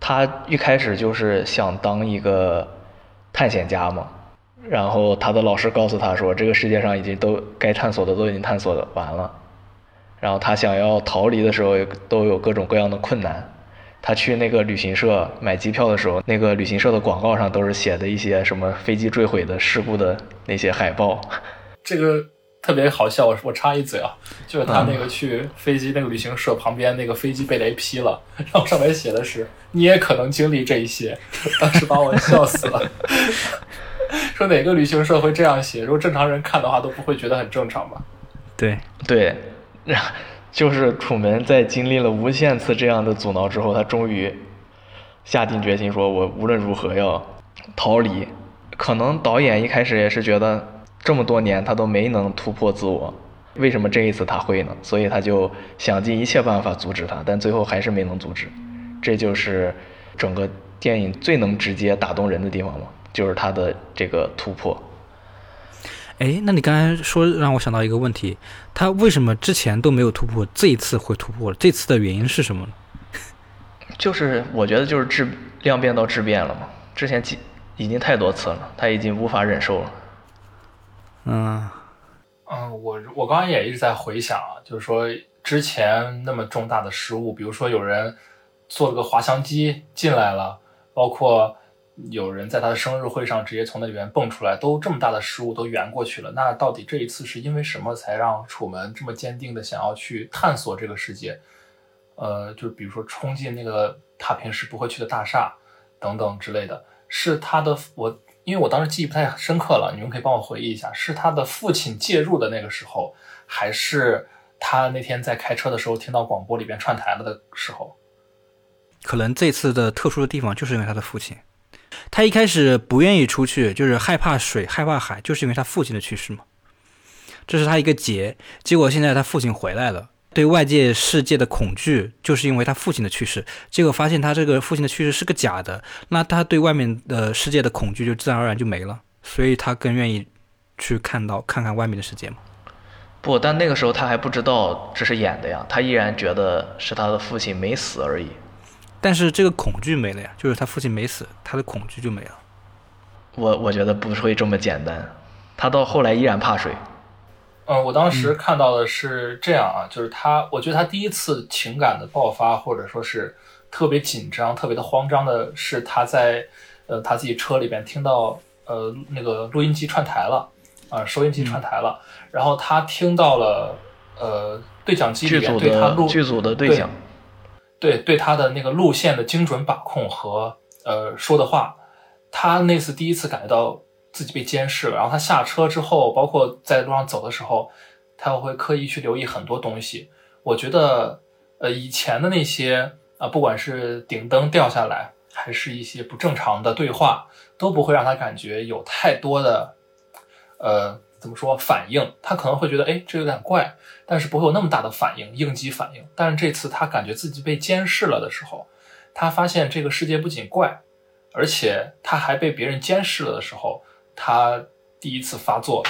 他一开始就是想当一个探险家嘛，然后他的老师告诉他说，这个世界上已经都该探索的都已经探索的完了。然后他想要逃离的时候，都有各种各样的困难。他去那个旅行社买机票的时候，那个旅行社的广告上都是写的一些什么飞机坠毁的事故的那些海报。这个特别好笑，我我插一嘴啊，就是他那个去飞机那个旅行社旁边那个飞机被雷劈了，然后上面写的是你也可能经历这一些，当时把我笑死了。说哪个旅行社会这样写？如果正常人看的话，都不会觉得很正常吧？对对。就是楚门在经历了无限次这样的阻挠之后，他终于下定决心说：“我无论如何要逃离。”可能导演一开始也是觉得这么多年他都没能突破自我，为什么这一次他会呢？所以他就想尽一切办法阻止他，但最后还是没能阻止。这就是整个电影最能直接打动人的地方嘛，就是他的这个突破。哎，那你刚才说让我想到一个问题，他为什么之前都没有突破，这一次会突破了？这次的原因是什么呢？就是我觉得就是质量变到质变了嘛，之前几已经太多次了，他已经无法忍受了。嗯嗯，我我刚刚也一直在回想啊，就是说之前那么重大的失误，比如说有人做了个滑翔机进来了，包括有人在他的生日会上直接从那里面蹦出来，都这么大的失误都圆过去了。那到底这一次是因为什么才让楚门这么坚定的想要去探索这个世界？呃，就比如说冲进那个他平时不会去的大厦等等之类的，是他的我。因为我当时记忆不太深刻了，你们可以帮我回忆一下，是他的父亲介入的那个时候，还是他那天在开车的时候听到广播里边串台了的时候？可能这次的特殊的地方就是因为他的父亲，他一开始不愿意出去，就是害怕水、害怕海，就是因为他父亲的去世嘛，这是他一个结。结果现在他父亲回来了。对外界世界的恐惧，就是因为他父亲的去世。结果发现他这个父亲的去世是个假的，那他对外面的世界的恐惧就自然而然就没了。所以他更愿意去看到看看外面的世界嘛。不，但那个时候他还不知道这是演的呀，他依然觉得是他的父亲没死而已。但是这个恐惧没了呀，就是他父亲没死，他的恐惧就没了。我我觉得不会这么简单，他到后来依然怕水。嗯，我当时看到的是这样啊，就是他，我觉得他第一次情感的爆发，或者说是特别紧张、特别的慌张的，是他在呃他自己车里边听到呃那个录音机串台了啊，收音机串台了，然后他听到了呃对讲机里面对他录剧组的对讲，对对对他的那个路线的精准把控和呃说的话，他那次第一次感觉到。自己被监视了，然后他下车之后，包括在路上走的时候，他会刻意去留意很多东西。我觉得，呃，以前的那些啊，不管是顶灯掉下来，还是一些不正常的对话，都不会让他感觉有太多的，呃，怎么说反应？他可能会觉得，哎，这有点怪，但是不会有那么大的反应，应激反应。但是这次他感觉自己被监视了的时候，他发现这个世界不仅怪，而且他还被别人监视了的时候。他第一次发作，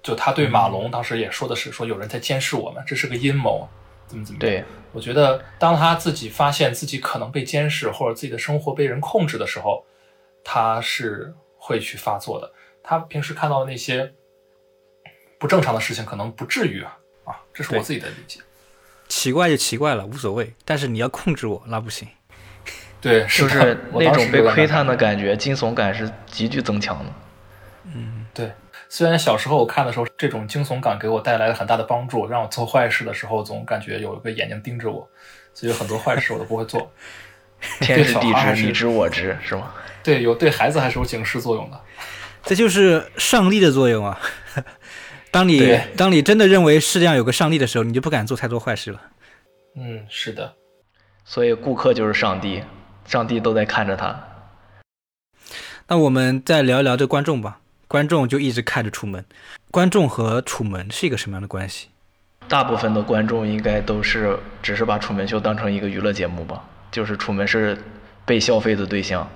就他对马龙当时也说的是说有人在监视我们，这是个阴谋，怎么怎么对？我觉得当他自己发现自己可能被监视或者自己的生活被人控制的时候，他是会去发作的。他平时看到那些不正常的事情，可能不至于啊啊，这是我自己的理解。奇怪就奇怪了，无所谓，但是你要控制我，那不行。对，就是那种被窥探的感觉，惊悚感是急剧增强的。嗯，对。虽然小时候我看的时候，这种惊悚感给我带来了很大的帮助，让我做坏事的时候总感觉有一个眼睛盯着我，所以很多坏事我都不会做。天知地知，你知我知，是吗？对，有对孩子还是有警示作用的。这就是上帝的作用啊！当你当你真的认为世界上有个上帝的时候，你就不敢做太多坏事了。嗯，是的。所以顾客就是上帝，上帝都在看着他。那我们再聊一聊这观众吧。观众就一直看着楚门。观众和楚门是一个什么样的关系？大部分的观众应该都是只是把楚门秀当成一个娱乐节目吧，就是楚门是被消费的对象。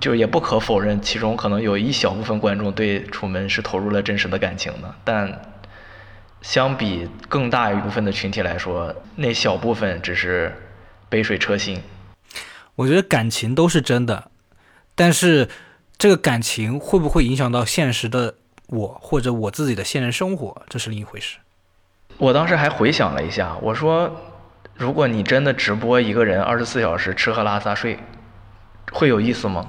就也不可否认，其中可能有一小部分观众对楚门是投入了真实的感情的。但相比更大一部分的群体来说，那小部分只是杯水车薪。我觉得感情都是真的，但是。这个感情会不会影响到现实的我或者我自己的现实生活，这是另一回事。我当时还回想了一下，我说，如果你真的直播一个人二十四小时吃喝拉撒睡，会有意思吗？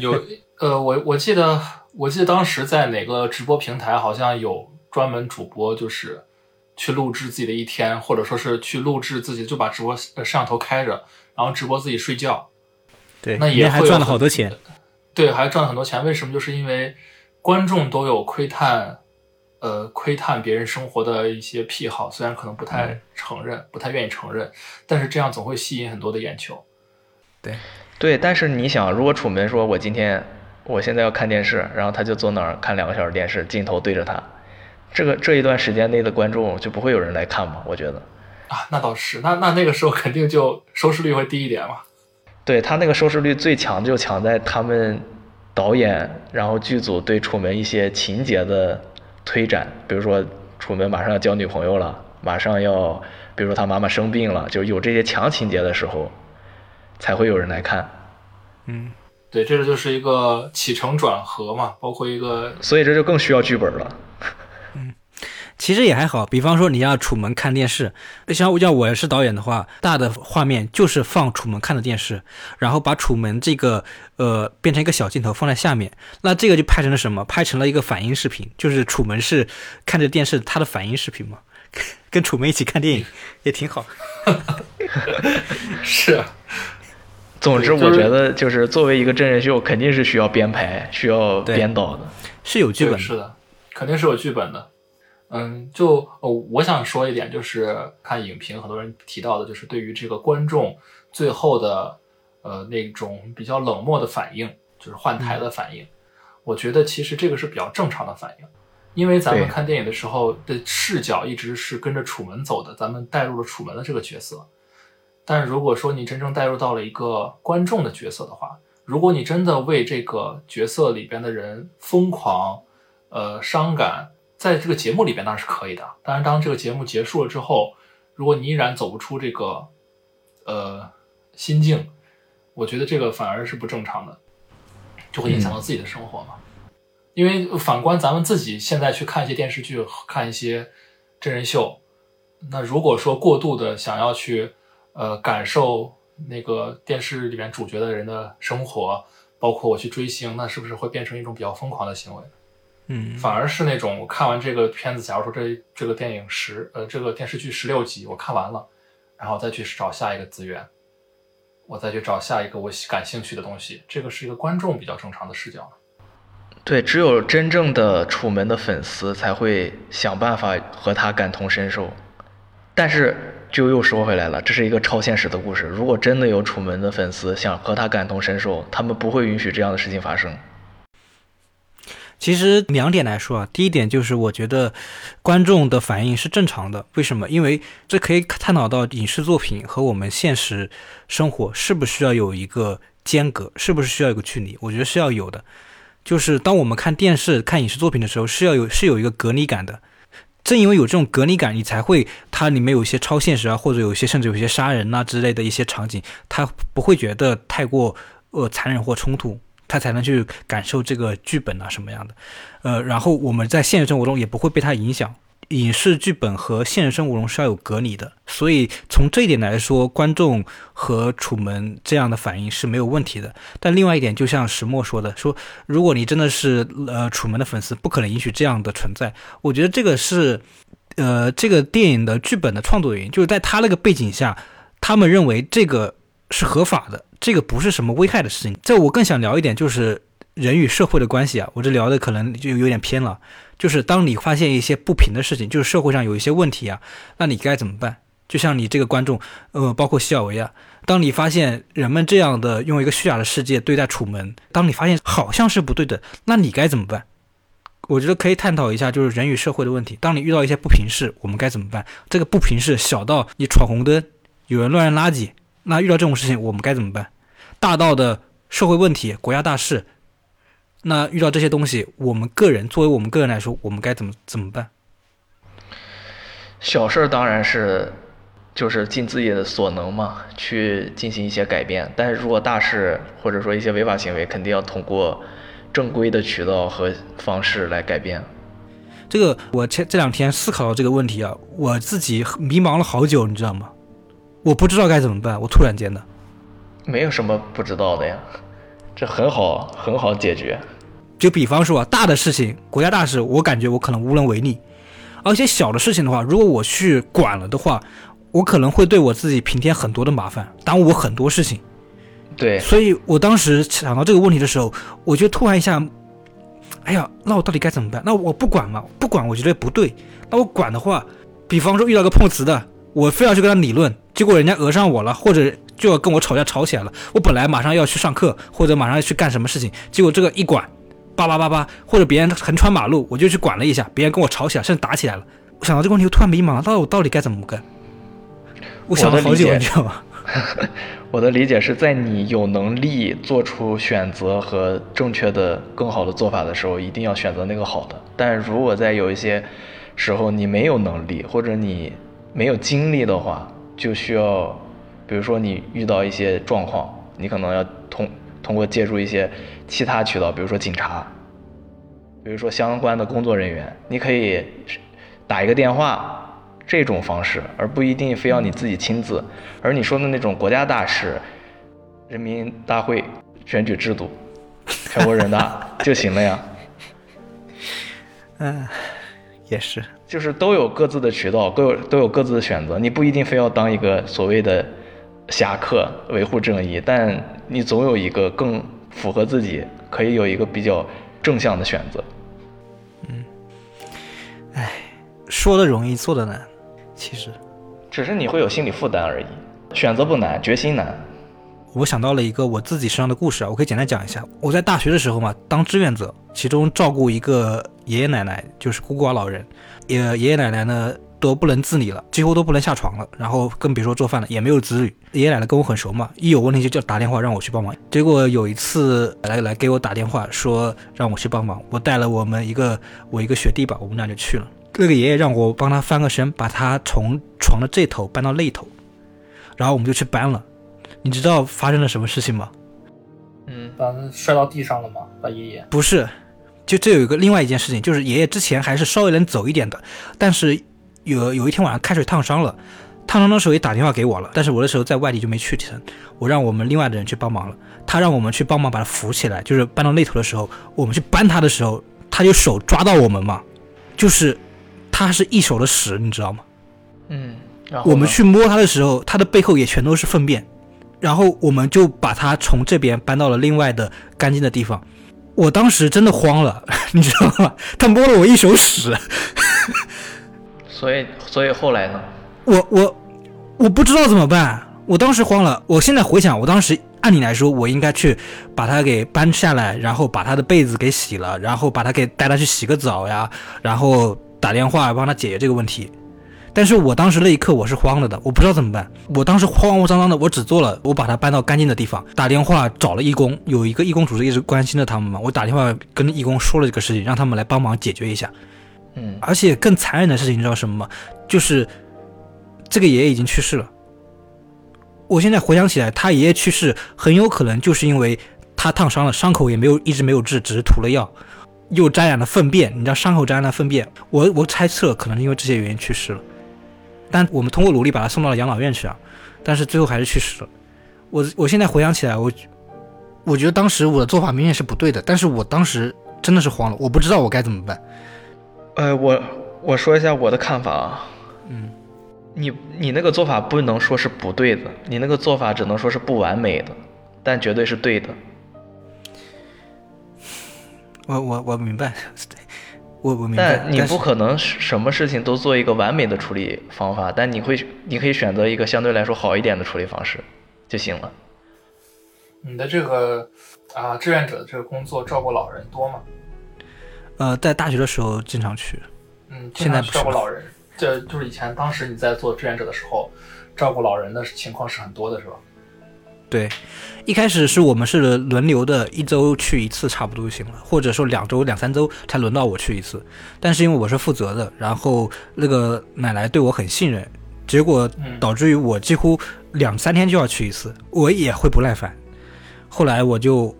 有，呃，我我记得我记得当时在哪个直播平台，好像有专门主播，就是去录制自己的一天，或者说是去录制自己，就把直播摄像头开着，然后直播自己睡觉。对，那也还赚了好多钱。对，还赚了很多钱。为什么？就是因为观众都有窥探，呃，窥探别人生活的一些癖好，虽然可能不太承认，不太愿意承认，但是这样总会吸引很多的眼球。对，对。但是你想，如果楚门说我今天我现在要看电视，然后他就坐那儿看两个小时电视，镜头对着他，这个这一段时间内的观众就不会有人来看嘛？我觉得，啊，那倒是，那那那个时候肯定就收视率会低一点嘛。对他那个收视率最强就强在他们导演然后剧组对楚门一些情节的推展，比如说楚门马上要交女朋友了，马上要，比如说他妈妈生病了，就有这些强情节的时候，才会有人来看。嗯，对，这个就是一个起承转合嘛，包括一个所以这就更需要剧本了。嗯其实也还好，比方说你要楚门看电视，像像我是导演的话，大的画面就是放楚门看的电视，然后把楚门这个呃变成一个小镜头放在下面，那这个就拍成了什么？拍成了一个反应视频，就是楚门是看着电视他的反应视频嘛，跟楚门一起看电影也挺好。是总之，我觉得就是作为一个真人秀，肯定是需要编排、需要编导的。是有剧本的，是的，肯定是有剧本的。嗯，就哦，我想说一点，就是看影评，很多人提到的，就是对于这个观众最后的呃那种比较冷漠的反应，就是换台的反应。我觉得其实这个是比较正常的反应，因为咱们看电影的时候的视角一直是跟着楚门走的，咱们带入了楚门的这个角色。但是如果说你真正带入到了一个观众的角色的话，如果你真的为这个角色里边的人疯狂，呃，伤感，在这个节目里边当然是可以的。当然，当这个节目结束了之后，如果你依然走不出这个，呃，心境，我觉得这个反而是不正常的，就会影响到自己的生活嘛。因为反观咱们自己现在去看一些电视剧，看一些真人秀，那如果说过度的想要去呃感受那个电视里面主角的人的生活，包括我去追星，那是不是会变成一种比较疯狂的行为？嗯，反而是那种我看完这个片子，假如说这这个电影十呃这个电视剧十六集我看完了，然后再去找下一个资源，我再去找下一个我感兴趣的东西，这个是一个观众比较正常的视角。对，只有真正的楚门的粉丝才会想办法和他感同身受。但是就又说回来了，这是一个超现实的故事。如果真的有楚门的粉丝想和他感同身受，他们不会允许这样的事情发生。其实两点来说啊，第一点就是我觉得观众的反应是正常的，为什么？因为这可以探讨到影视作品和我们现实生活是不是需要有一个间隔，是不是需要有个距离？我觉得是要有的。就是当我们看电视、看影视作品的时候，是要有是有一个隔离感的。正因为有这种隔离感，你才会它里面有一些超现实啊，或者有一些甚至有些杀人呐、之类的一些场景，他不会觉得太过呃残忍或冲突，他才能去感受这个剧本啊什么样的。呃，然后我们在现实生活中也不会被它影响。影视剧本和现实生活中是要有隔离的，所以从这一点来说，观众和楚门这样的反应是没有问题的。但另外一点，就像石墨说的，说如果你真的是呃楚门的粉丝，不可能允许这样的存在。我觉得这个是呃这个电影的剧本的创作原因，就是在他那个背景下，他们认为这个是合法的，这个不是什么危害的事情。这我更想聊一点，就是人与社会的关系啊，我这聊的可能就有点偏了。就是当你发现一些不平的事情，就是社会上有一些问题啊，那你该怎么办？就像你这个观众，呃，包括西尔维啊，当你发现人们这样的用一个虚假的世界对待楚门，当你发现好像是不对的，那你该怎么办？我觉得可以探讨一下，就是人与社会的问题。当你遇到一些不平事，我们该怎么办？这个不平事小到你闯红灯，有人乱扔垃圾，那遇到这种事情我们该怎么办？大到的社会问题、国家大事。那遇到这些东西，我们个人作为我们个人来说，我们该怎么怎么办？小事儿当然是就是尽自己的所能嘛，去进行一些改变。但是如果大事或者说一些违法行为，肯定要通过正规的渠道和方式来改变。这个我前这两天思考到这个问题啊，我自己迷茫了好久，你知道吗？我不知道该怎么办，我突然间的。没有什么不知道的呀，这很好很好解决。就比方说啊，大的事情，国家大事，我感觉我可能无能为力；而且小的事情的话，如果我去管了的话，我可能会对我自己平添很多的麻烦，耽误我很多事情。对，所以我当时想到这个问题的时候，我就突然一下，哎呀，那我到底该怎么办？那我不管嘛？不管我觉得不对。那我管的话，比方说遇到个碰瓷的，我非要去跟他理论，结果人家讹上我了，或者就要跟我吵架吵起来了。我本来马上要去上课，或者马上要去干什么事情，结果这个一管，叭叭叭叭，或者别人横穿马路，我就去管了一下，别人跟我吵起来，甚至打起来了。我想到这个问题，我突然迷茫了，到底我到底该怎么干？我想了好久，你知道吗？我的理解是在你有能力做出选择和正确的、更好的做法的时候，一定要选择那个好的。但如果在有一些时候你没有能力或者你没有精力的话，就需要，比如说你遇到一些状况，你可能要通通过借助一些其他渠道，比如说警察，比如说相关的工作人员，你可以打一个电话。这种方式，而不一定非要你自己亲自。而你说的那种国家大事、人民大会、选举制度、全国人大就行了呀。嗯，也是，就是都有各自的渠道，各有都有各自的选择。你不一定非要当一个所谓的侠客，维护正义，但你总有一个更符合自己，可以有一个比较正向的选择。嗯，哎，说的容易，做的难。其实，只是你会有心理负担而已。选择不难，决心难。我想到了一个我自己身上的故事啊，我可以简单讲一下。我在大学的时候嘛，当志愿者，其中照顾一个爷爷奶奶，就是孤寡老人。也爷爷奶奶呢都不能自理了，几乎都不能下床了，然后更别说做饭了，也没有子女。爷爷奶奶跟我很熟嘛，一有问题就叫打电话让我去帮忙。结果有一次来来给我打电话说让我去帮忙，我带了我们一个我一个学弟吧，我们俩就去了。那个爷爷让我帮他翻个身，把他从床的这头搬到那头，然后我们就去搬了。你知道发生了什么事情吗？嗯，把他摔到地上了吗？把爷爷？不是，就这有一个另外一件事情，就是爷爷之前还是稍微能走一点的，但是有有一天晚上开水烫伤了，烫伤的时候也打电话给我了，但是我的时候在外地就没去成，我让我们另外的人去帮忙了。他让我们去帮忙把他扶起来，就是搬到那头的时候，我们去搬他的时候，他就手抓到我们嘛，就是。他是一手的屎，你知道吗？嗯，我们去摸他的时候，他的背后也全都是粪便，然后我们就把他从这边搬到了另外的干净的地方。我当时真的慌了，你知道吗？他摸了我一手屎，所以，所以后来呢？我我我不知道怎么办，我当时慌了。我现在回想，我当时按理来说，我应该去把他给搬下来，然后把他的被子给洗了，然后把他给带他去洗个澡呀，然后。打电话帮他解决这个问题，但是我当时那一刻我是慌了的，我不知道怎么办。我当时慌慌张张的，我只做了我把他搬到干净的地方，打电话找了义工，有一个义工组织一直关心着他们嘛。我打电话跟义工说了这个事情，让他们来帮忙解决一下。嗯，而且更残忍的事情你知道什么吗？就是这个爷爷已经去世了。我现在回想起来，他爷爷去世很有可能就是因为他烫伤了，伤口也没有一直没有治，只是涂了药。又沾染了粪便，你知道伤口沾染了粪便，我我猜测可能是因为这些原因去世了，但我们通过努力把他送到了养老院去啊，但是最后还是去世了。我我现在回想起来，我我觉得当时我的做法明显是不对的，但是我当时真的是慌了，我不知道我该怎么办。呃，我我说一下我的看法啊，嗯，你你那个做法不能说是不对的，你那个做法只能说是不完美的，但绝对是对的。我我我明白，我我明白。但你不可能什么事情都做一个完美的处理方法，但你会你可以选择一个相对来说好一点的处理方式就行了。你的这个啊志愿者的这个工作照顾老人多吗？呃，在大学的时候经常去。嗯，现在照顾老人，这就是以前当时你在做志愿者的时候，照顾老人的情况是很多的，是吧？对，一开始是我们是轮流的，一周去一次差不多就行了，或者说两周、两三周才轮到我去一次。但是因为我是负责的，然后那个奶奶对我很信任，结果导致于我几乎两三天就要去一次，我也会不耐烦。后来我就，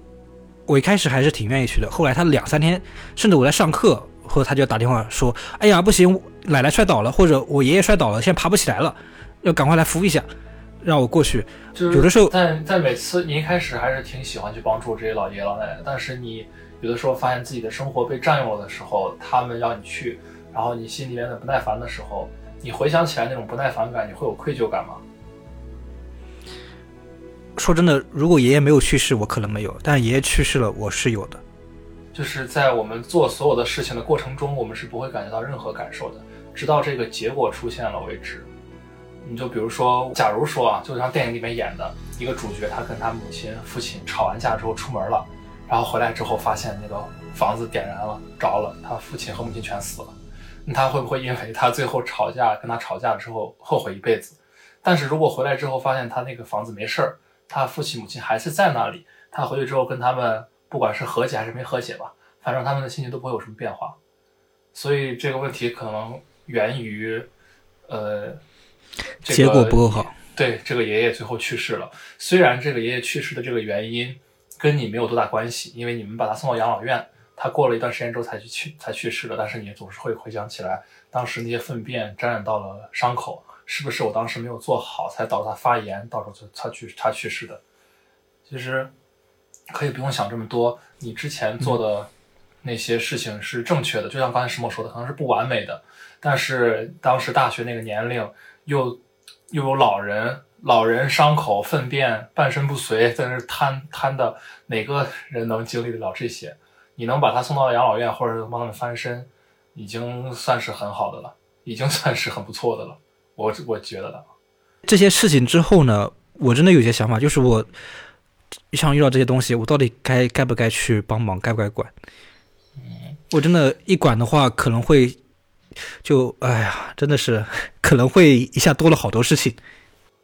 我一开始还是挺愿意去的。后来他两三天，甚至我在上课，或者他就打电话说：“哎呀，不行，奶奶摔倒了，或者我爷爷摔倒了，现在爬不起来了，要赶快来扶一下。”让我过去，就有的时候在在每次你一开始还是挺喜欢去帮助这些老爷爷老奶奶，但是你有的时候发现自己的生活被占用了的时候，他们要你去，然后你心里面的不耐烦的时候，你回想起来那种不耐烦感，你会有愧疚感吗？说真的，如果爷爷没有去世，我可能没有；但爷爷去世了，我是有的。就是在我们做所有的事情的过程中，我们是不会感觉到任何感受的，直到这个结果出现了为止。你就比如说，假如说啊，就像电影里面演的一个主角，他跟他母亲、父亲吵完架之后出门了，然后回来之后发现那个房子点燃了着了，他父亲和母亲全死了，那他会不会因为他最后吵架跟他吵架之后后悔一辈子？但是如果回来之后发现他那个房子没事儿，他父亲母亲还是在那里，他回去之后跟他们不管是和解还是没和解吧，反正他们的心情都不会有什么变化。所以这个问题可能源于，呃，这个结果不够好。对，这个爷爷最后去世了。虽然这个爷爷去世的这个原因跟你没有多大关系，因为你们把他送到养老院，他过了一段时间之后才去去才去世的。但是你总是会回想起来，当时那些粪便沾染到了伤口，是不是我当时没有做好，才导致他发炎，到时候就他去他去世的？其实可以不用想这么多，你之前做的那些事情是正确的，就像刚才石墨说的，可能是不完美的，但是当时大学那个年龄又。又有老人，老人伤口、粪便、半身不遂，在那瘫瘫的，哪个人能经历得了这些？你能把他送到养老院，或者帮他们翻身，已经算是很好的了，已经 算是很不错的了。我我觉得的。这些事情之后呢，我真的有些想法，就是我像遇到这些东西，我到底该该不该去帮忙，该不该管？嗯，我真的，一管的话，可能会。就哎呀，真的是 可能会一下多了好多事情。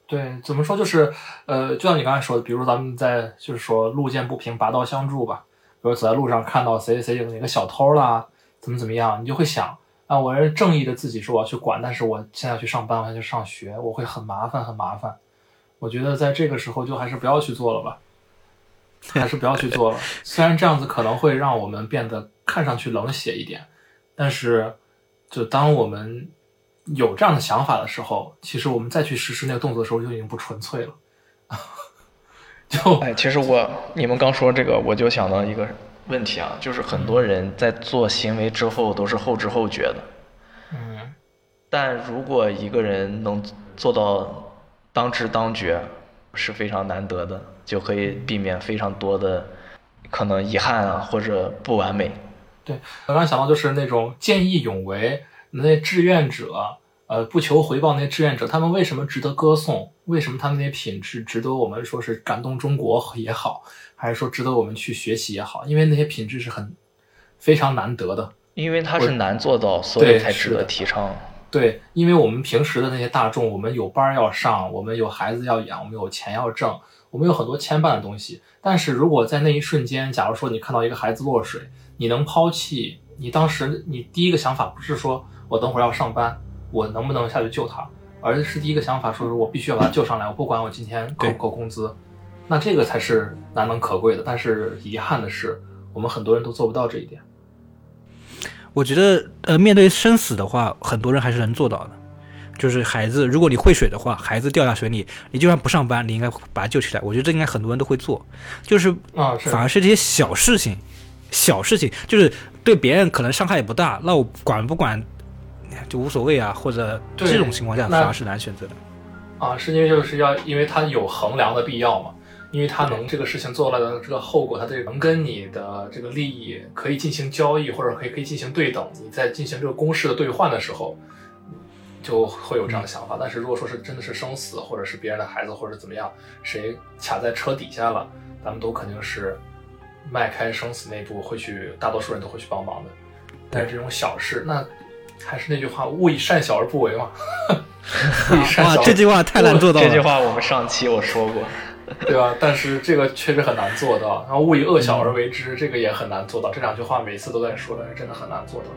对，怎么说就是呃，就像你刚才说的，比如咱们在就是说路见不平拔刀相助吧。比如走在路上看到谁谁有哪个小偷啦，怎么怎么样，你就会想啊，我是正义的自己说我要去管，但是我现在要去上班，我要去上学，我会很麻烦很麻烦。我觉得在这个时候就还是不要去做了吧，还是不要去做了。虽然这样子可能会让我们变得看上去冷血一点，但是。就当我们有这样的想法的时候，其实我们再去实施那个动作的时候，就已经不纯粹了。就哎，其实我你们刚说这个，我就想到一个问题啊，就是很多人在做行为之后都是后知后觉的。嗯。但如果一个人能做到当知当觉，是非常难得的，就可以避免非常多的可能遗憾啊或者不完美。对我刚想到就是那种见义勇为那志愿者，呃，不求回报那些志愿者，他们为什么值得歌颂？为什么他们那些品质值得我们说是感动中国也好，还是说值得我们去学习也好？因为那些品质是很非常难得的，因为它是难做到，所以才值得提倡。对，因为我们平时的那些大众，我们有班要上，我们有孩子要养，我们有钱要挣，我们有很多牵绊的东西。但是如果在那一瞬间，假如说你看到一个孩子落水，你能抛弃？你当时你第一个想法不是说我等会儿要上班，我能不能下去救他？而是第一个想法说是我必须要把他救上来，我不管我今天够不够工资。那这个才是难能可贵的。但是遗憾的是，我们很多人都做不到这一点。我觉得，呃，面对生死的话，很多人还是能做到的。就是孩子，如果你会水的话，孩子掉下水里，你就算不上班，你应该把他救起来。我觉得这应该很多人都会做。就是啊，反而是这些小事情。小事情就是对别人可能伤害也不大，那我管不管就无所谓啊，或者这种情况下反而是难选择的。啊，是因为就是要因为它有衡量的必要嘛，因为他能这个事情做了的这个后果，他这能跟你的这个利益可以进行交易，或者可以可以进行对等。你在进行这个公式的兑换的时候，就会有这样的想法。但是如果说是真的是生死，或者是别人的孩子，或者怎么样，谁卡在车底下了，咱们都肯定是。迈开生死那一步，会去，大多数人都会去帮忙的。但是这种小事，那还是那句话，勿以善小而不为嘛。哇，这句话太难做到了。这句话我们上期我说过，对吧？但是这个确实很难做到。然后勿以恶小而为之，这个也很难做到。这两句话每次都在说，但是真的很难做到。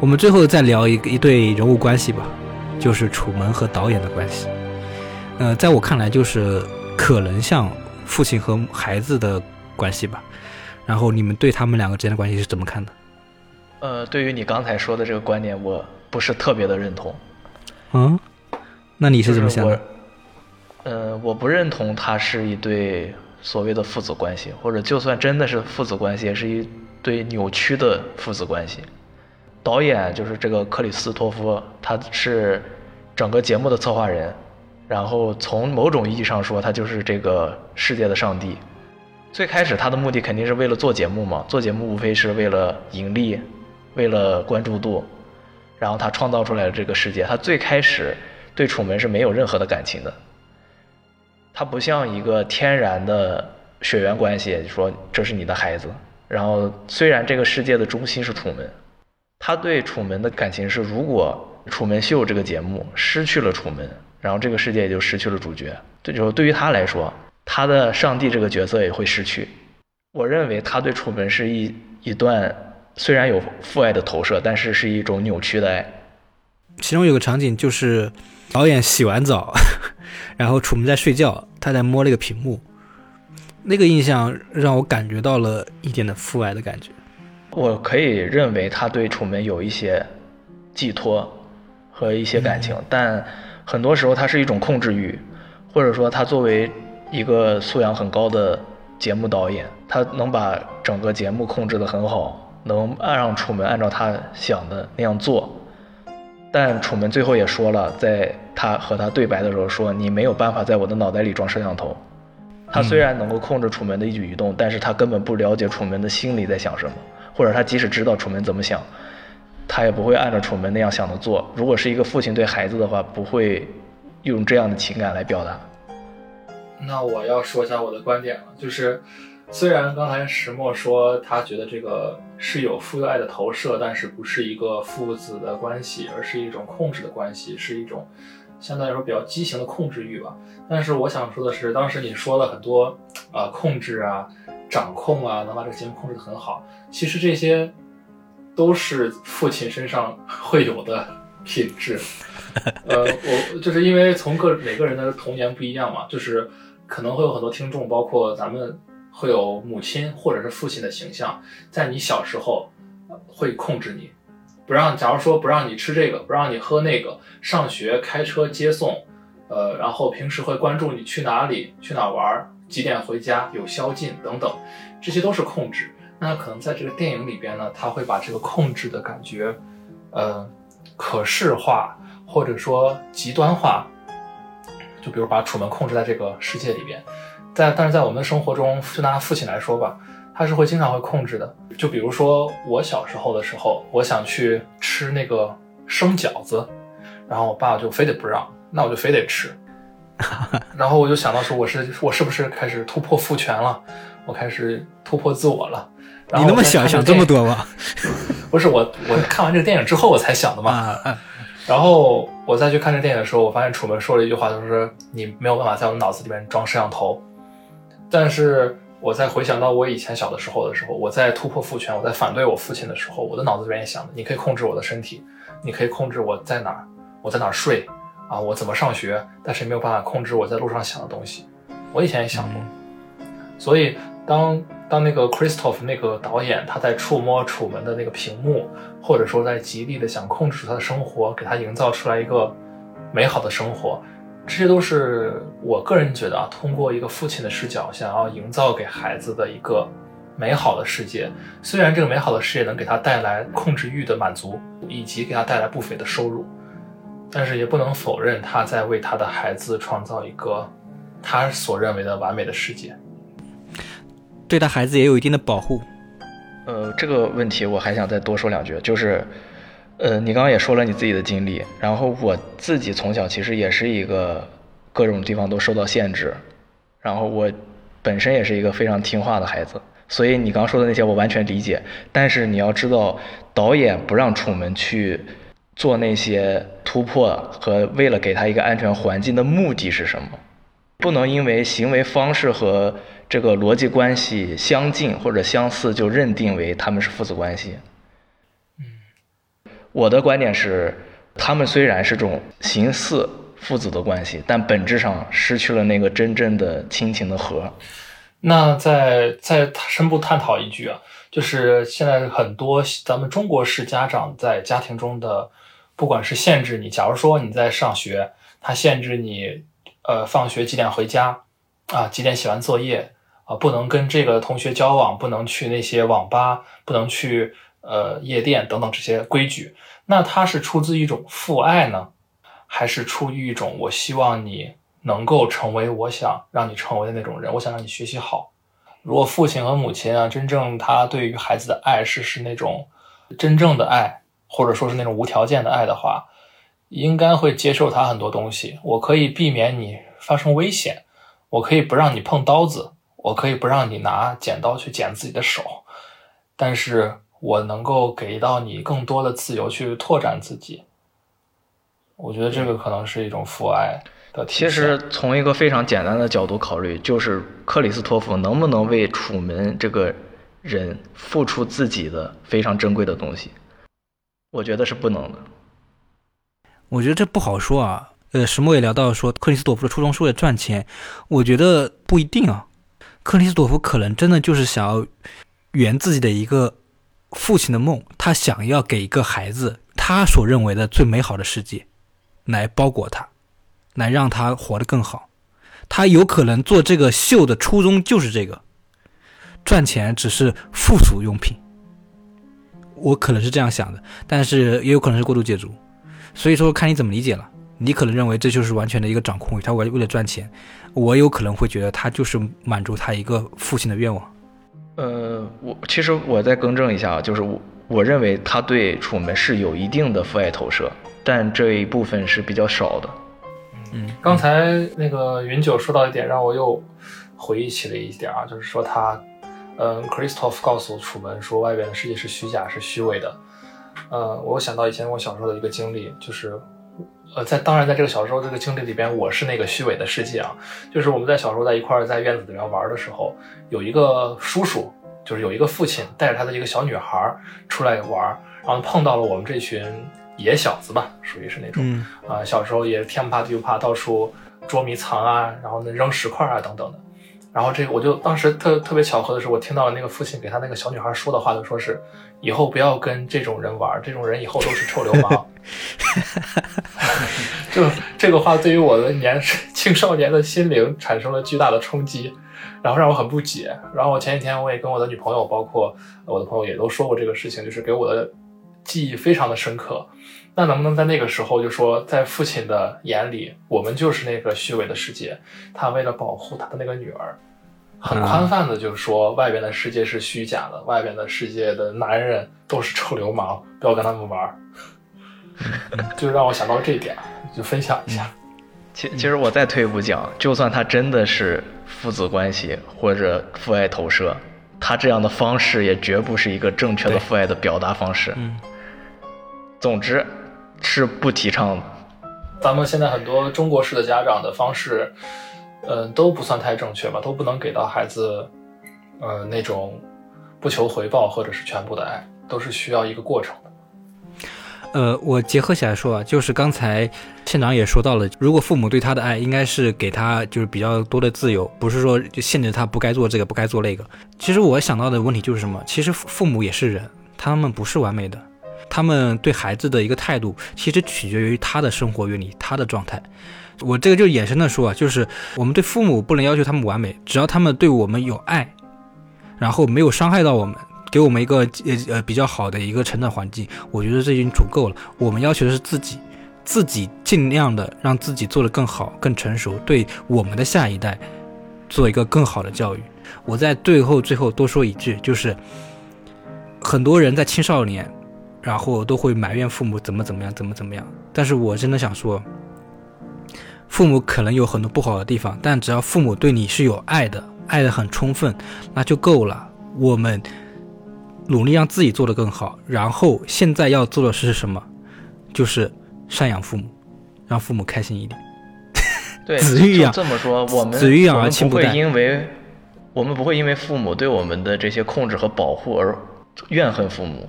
我们最后再聊一一对人物关系吧。就是楚门和导演的关系，呃，在我看来，就是可能像父亲和孩子的关系吧。然后你们对他们两个之间的关系是怎么看的？呃，对于你刚才说的这个观点，我不是特别的认同。嗯，那你是怎么想的？呃，我不认同他是一对所谓的父子关系，或者就算真的是父子关系，也是一对扭曲的父子关系。导演就是这个克里斯托夫，他是整个节目的策划人，然后从某种意义上说，他就是这个世界的上帝。最开始他的目的肯定是为了做节目嘛，做节目无非是为了盈利，为了关注度，然后他创造出来了这个世界。他最开始对楚门是没有任何的感情的。他不像一个天然的血缘关系，说这是你的孩子。然后虽然这个世界的中心是楚门，他对楚门的感情是，如果《楚门秀》这个节目失去了楚门，然后这个世界也就失去了主角。这就对于他来说，他的上帝这个角色也会失去。我认为他对楚门是一一段虽然有父爱的投射，但是是一种扭曲的爱。其中有个场景就是导演洗完澡，然后楚门在睡觉，他在摸那个屏幕，那个印象让我感觉到了一点的父爱的感觉。我可以认为他对楚门有一些寄托和一些感情，但很多时候他是一种控制欲，或者说他作为一个素养很高的节目导演，他能把整个节目控制得很好，能按让楚门按照他想的那样做。但楚门最后也说了，在他和他对白的时候说：“你没有办法在我的脑袋里装摄像头。”他虽然能够控制楚门的一举一动，但是他根本不了解楚门的心里在想什么。或者他即使知道楚门怎么想，他也不会按照楚门那样想的做。如果是一个父亲对孩子的话，不会用这样的情感来表达。那我要说一下我的观点了，就是虽然刚才石墨说他觉得这个是有父爱的投射，但是不是一个父子的关系，而是一种控制的关系，是一种相对来说比较畸形的控制欲吧。但是我想说的是，当时你说了很多啊控制啊。掌控啊，能把这个节目控制得很好。其实这些都是父亲身上会有的品质。呃，我就是因为从个每个人的童年不一样嘛，就是可能会有很多听众，包括咱们会有母亲或者是父亲的形象，在你小时候会控制你，不让，假如说不让你吃这个，不让你喝那个，上学开车接送，呃，然后平时会关注你去哪里，去哪玩。几点回家？有宵禁等等，这些都是控制。那可能在这个电影里边呢，他会把这个控制的感觉，呃，可视化或者说极端化。就比如把楚门控制在这个世界里边，在但是在我们的生活中，就拿父亲来说吧，他是会经常会控制的。就比如说我小时候的时候，我想去吃那个生饺子，然后我爸就非得不让，那我就非得吃。然后我就想到说，我是我是不是开始突破父权了？我开始突破自我了。你那么想想这么多吗？不是我，我看完这个电影之后我才想的嘛。然后我再去看这电影的时候，我发现楚门说了一句话，就是你没有办法在我脑子里面装摄像头。但是我在回想到我以前小的时候的时候，我在突破父权，我在反对我父亲的时候，我的脑子里面也想的，你可以控制我的身体，你可以控制我在哪儿，我在哪儿睡。啊，我怎么上学？但是没有办法控制我在路上想的东西。我以前也想过，所以当当那个 Christoph 那个导演他在触摸楚门的那个屏幕，或者说在极力的想控制住他的生活，给他营造出来一个美好的生活，这些都是我个人觉得啊，通过一个父亲的视角想要营造给孩子的一个美好的世界。虽然这个美好的世界能给他带来控制欲的满足，以及给他带来不菲的收入。但是也不能否认，他在为他的孩子创造一个他所认为的完美的世界，对他孩子也有一定的保护。呃，这个问题我还想再多说两句，就是，呃，你刚刚也说了你自己的经历，然后我自己从小其实也是一个各种地方都受到限制，然后我本身也是一个非常听话的孩子，所以你刚说的那些我完全理解。但是你要知道，导演不让楚门去。做那些突破和为了给他一个安全环境的目的是什么？不能因为行为方式和这个逻辑关系相近或者相似就认定为他们是父子关系。我的观点是，他们虽然是这种形似父子的关系，但本质上失去了那个真正的亲情的核。那再再深步探讨一句啊，就是现在很多咱们中国式家长在家庭中的。不管是限制你，假如说你在上学，他限制你，呃，放学几点回家，啊，几点写完作业，啊，不能跟这个同学交往，不能去那些网吧，不能去呃夜店等等这些规矩，那他是出自一种父爱呢，还是出于一种我希望你能够成为我想让你成为的那种人，我想让你学习好。如果父亲和母亲啊，真正他对于孩子的爱是是那种真正的爱。或者说是那种无条件的爱的话，应该会接受他很多东西。我可以避免你发生危险，我可以不让你碰刀子，我可以不让你拿剪刀去剪自己的手，但是我能够给到你更多的自由去拓展自己。我觉得这个可能是一种父爱的体现。其实从一个非常简单的角度考虑，就是克里斯托弗能不能为楚门这个人付出自己的非常珍贵的东西？我觉得是不能的。我觉得这不好说啊。呃，石墨也聊到说，克里斯托夫的初衷是为了赚钱，我觉得不一定啊。克里斯托夫可能真的就是想要圆自己的一个父亲的梦，他想要给一个孩子他所认为的最美好的世界。来包裹他，来让他活得更好。他有可能做这个秀的初衷就是这个，赚钱只是附属用品。我可能是这样想的，但是也有可能是过度解读。所以说，看你怎么理解了。你可能认为这就是完全的一个掌控欲，他为为了赚钱。我有可能会觉得他就是满足他一个父亲的愿望。呃，我其实我再更正一下，就是我我认为他对楚门是有一定的父爱投射。但这一部分是比较少的。嗯，刚才那个云九说到一点，让我又回忆起了一点啊，就是说他，嗯，Christoph 告诉楚门说，外边的世界是虚假，是虚伪的。呃，我想到以前我小时候的一个经历，就是，呃，在当然在这个小时候这个经历里边，我是那个虚伪的世界啊。就是我们在小时候在一块儿在院子里面玩的时候，有一个叔叔，就是有一个父亲带着他的一个小女孩出来玩，然后碰到了我们这群。野小子吧，属于是那种啊，小时候也天不怕地不怕，到处捉迷藏啊，然后呢扔石块啊等等的。然后这个我就当时特特别巧合的是，我听到了那个父亲给他那个小女孩说的话，就说是以后不要跟这种人玩，这种人以后都是臭流氓。就这个话对于我的年 青少年的心灵产生了巨大的冲击，然后让我很不解。然后我前几天我也跟我的女朋友，包括我的朋友也都说过这个事情，就是给我的。记忆非常的深刻，那能不能在那个时候就说，在父亲的眼里，我们就是那个虚伪的世界？他为了保护他的那个女儿，很宽泛的就说，外边的世界是虚假的，外边的世界的男人都是臭流氓，不要跟他们玩。就让我想到这一点，就分享一下。其其实我再退一步讲，就算他真的是父子关系或者父爱投射，他这样的方式也绝不是一个正确的父爱的表达方式。嗯。总之，是不提倡的。咱们现在很多中国式的家长的方式，嗯，都不算太正确吧，都不能给到孩子，呃，那种不求回报或者是全部的爱，都是需要一个过程的。呃，我结合起来说啊，就是刚才县长也说到了，如果父母对他的爱，应该是给他就是比较多的自由，不是说就限制他不该做这个，不该做那个。其实我想到的问题就是什么？其实父母也是人，他们不是完美的。他们对孩子的一个态度，其实取决于他的生活阅历、他的状态。我这个就衍生的说啊，就是我们对父母不能要求他们完美，只要他们对我们有爱，然后没有伤害到我们，给我们一个呃呃比较好的一个成长环境，我觉得这已经足够了。我们要求的是自己，自己尽量的让自己做得更好、更成熟，对我们的下一代做一个更好的教育。我在最后最后多说一句，就是很多人在青少年。然后都会埋怨父母怎么怎么样，怎么怎么样。但是我真的想说，父母可能有很多不好的地方，但只要父母对你是有爱的，爱的很充分，那就够了。我们努力让自己做得更好。然后现在要做的是什么？就是赡养父母，让父母开心一点。对，子欲养这么说，我们子欲养而亲不会因为我们不会因为父母对我们的这些控制和保护而怨恨父母。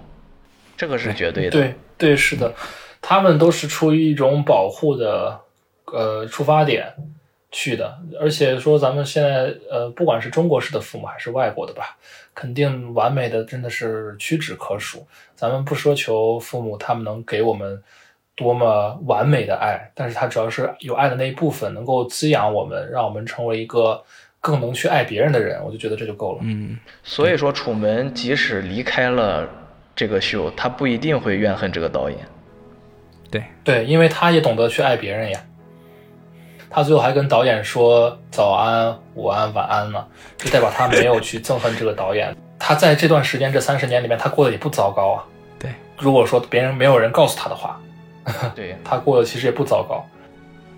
这个是绝对的，对对是的，他们都是出于一种保护的呃出发点去的，而且说咱们现在呃不管是中国式的父母还是外国的吧，肯定完美的真的是屈指可数。咱们不奢求父母他们能给我们多么完美的爱，但是他只要是有爱的那一部分能够滋养我们，让我们成为一个更能去爱别人的人，我就觉得这就够了。嗯，所以说楚门即使离开了。这个秀，他不一定会怨恨这个导演。对对，因为他也懂得去爱别人呀。他最后还跟导演说早安、午安、晚安呢，就代表他没有去憎恨这个导演。他在这段时间这三十年里面，他过得也不糟糕啊。对，如果说别人没有人告诉他的话，对，他过得其实也不糟糕。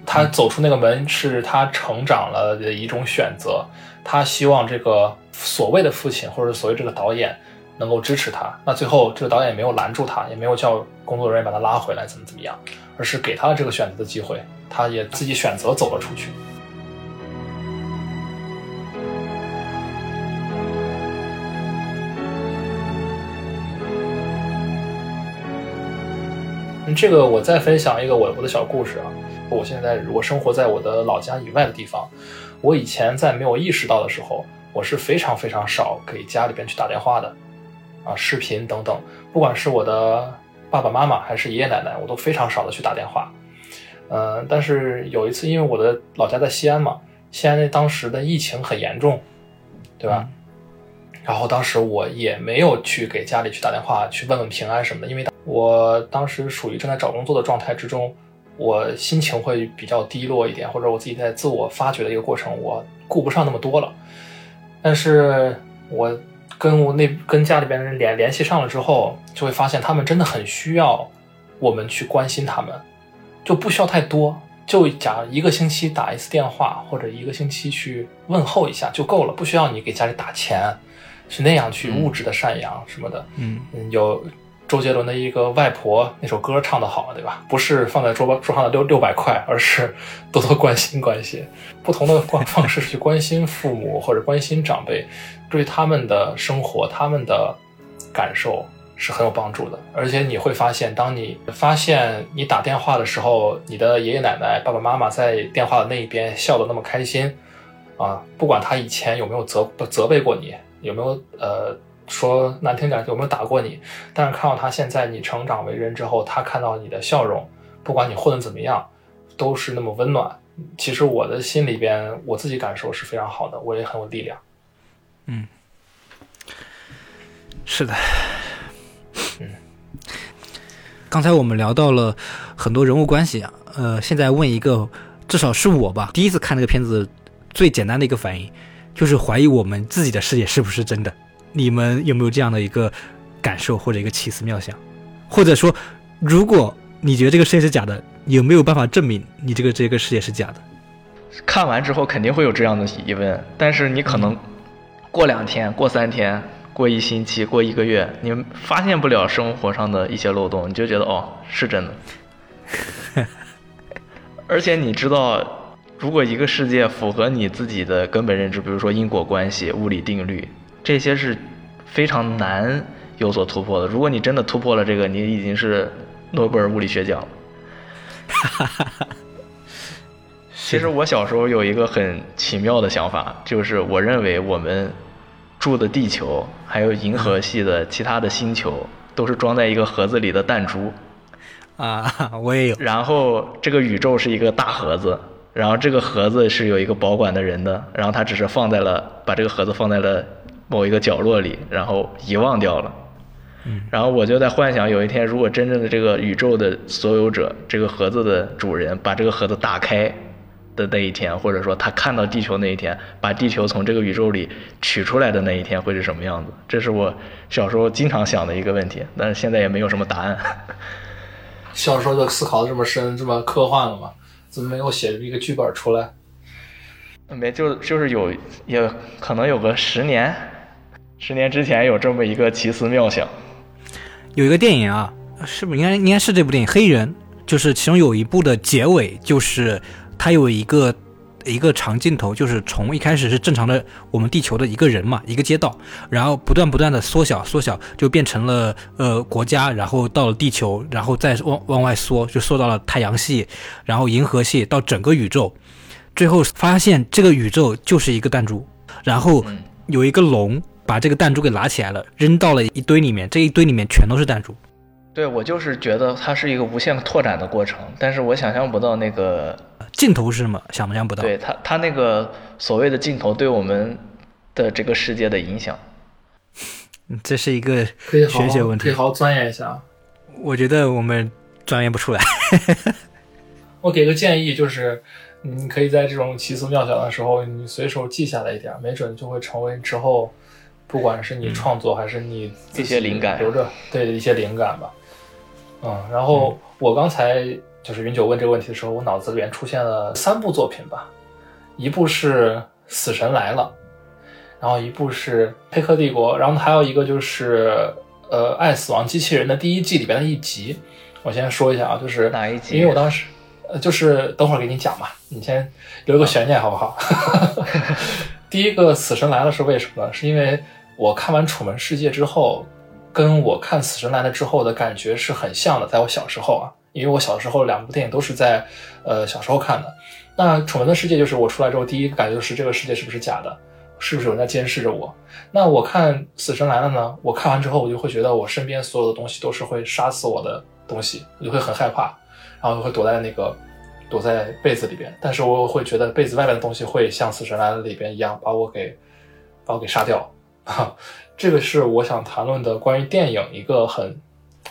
他走出那个门是他成长了的一种选择。他希望这个所谓的父亲或者所谓这个导演能够支持他。那最后这个导演也没有拦住他，也没有叫工作人员把他拉回来，怎么怎么样，而是给他了这个选择的机会。他也自己选择走了出去。这个我再分享一个我我的小故事啊，我现在我生活在我的老家以外的地方，我以前在没有意识到的时候，我是非常非常少给家里边去打电话的，啊，视频等等，不管是我的爸爸妈妈还是爷爷奶奶，我都非常少的去打电话，嗯，但是有一次，因为我的老家在西安嘛，西安那当时的疫情很严重，对吧？然后当时我也没有去给家里去打电话去问问平安什么的，因为我当时属于正在找工作的状态之中，我心情会比较低落一点，或者我自己在自我发掘的一个过程，我顾不上那么多了。但是我跟我那跟家里边人联联系上了之后，就会发现他们真的很需要我们去关心他们，就不需要太多，就假一个星期打一次电话，或者一个星期去问候一下就够了，不需要你给家里打钱。是那样去物质的赡养什么的，嗯嗯，有周杰伦的一个外婆那首歌唱得好，对吧？不是放在桌桌上的六六百块，而是多多关心关心，不同的方方式去关心父母或者关心长辈，对他们的生活、他们的感受是很有帮助的。而且你会发现，当你发现你打电话的时候，你的爷爷奶奶、爸爸妈妈在电话的那一边笑得那么开心，啊，不管他以前有没有责责备过你。有没有呃说难听点，有没有打过你？但是看到他现在你成长为人之后，他看到你的笑容，不管你混的怎么样，都是那么温暖。其实我的心里边，我自己感受是非常好的，我也很有力量。嗯，是的，嗯。刚才我们聊到了很多人物关系啊，呃，现在问一个，至少是我吧，第一次看那个片子，最简单的一个反应。就是怀疑我们自己的世界是不是真的？你们有没有这样的一个感受或者一个奇思妙想？或者说，如果你觉得这个世界是假的，有没有办法证明你这个这个世界是假的？看完之后肯定会有这样的疑问，但是你可能过两天、过三天、过一星期、过一个月，你发现不了生活上的一些漏洞，你就觉得哦是真的。而且你知道。如果一个世界符合你自己的根本认知，比如说因果关系、物理定律，这些是非常难有所突破的。如果你真的突破了这个，你已经是诺贝尔物理学奖了。哈哈哈！其实我小时候有一个很奇妙的想法，就是我认为我们住的地球，还有银河系的其他的星球，都是装在一个盒子里的弹珠。啊，我也有。然后这个宇宙是一个大盒子。然后这个盒子是有一个保管的人的，然后他只是放在了把这个盒子放在了某一个角落里，然后遗忘掉了。嗯，然后我就在幻想，有一天如果真正的这个宇宙的所有者，这个盒子的主人把这个盒子打开的那一天，或者说他看到地球那一天，把地球从这个宇宙里取出来的那一天会是什么样子？这是我小时候经常想的一个问题，但是现在也没有什么答案。小时候就思考的这么深，这么科幻了吗？怎么没有写一个剧本出来？没，就就是有，也可能有个十年，十年之前有这么一个奇思妙想。有一个电影啊，是不是应该应该是这部电影《黑人》？就是其中有一部的结尾，就是它有一个。一个长镜头，就是从一开始是正常的我们地球的一个人嘛，一个街道，然后不断不断的缩小缩小，就变成了呃国家，然后到了地球，然后再往往外缩，就缩到了太阳系，然后银河系，到整个宇宙，最后发现这个宇宙就是一个弹珠，然后有一个龙把这个弹珠给拿起来了，扔到了一堆里面，这一堆里面全都是弹珠。对我就是觉得它是一个无限拓展的过程，但是我想象不到那个。镜头是什么？想象不到。对它，它那个所谓的镜头对我们的这个世界的影响，这是一个学学问题，可以好好钻研一下。我觉得我们钻研不出来。我给个建议，就是你可以在这种奇思妙想的时候，你随手记下来一点，没准就会成为之后，不管是你创作还是你一些灵感，留着对一些灵感吧。嗯，然后我刚才就是云九问这个问题的时候，我脑子里面出现了三部作品吧，一部是《死神来了》，然后一部是《黑客帝国》，然后还有一个就是呃《爱死亡机器人》的第一季里边的一集。我先说一下啊，就是哪一集？因为我当时呃就是等会儿给你讲吧，你先留一个悬念好不好？第一个《死神来了》是为什么呢？是因为我看完《楚门世界》之后，跟我看《死神来了》之后的感觉是很像的。在我小时候啊，因为我小时候两部电影都是在呃小时候看的。那《楚门的世界》就是我出来之后第一个感觉就是这个世界是不是假的？是不是有人在监视着我？那我看《死神来了》呢？我看完之后，我就会觉得我身边所有的东西都是会杀死我的东西，我就会很害怕，然后就会躲在那个躲在被子里边。但是我会觉得被子外面的东西会像《死神来了》里边一样把我给把我给杀掉。啊，这个是我想谈论的关于电影一个很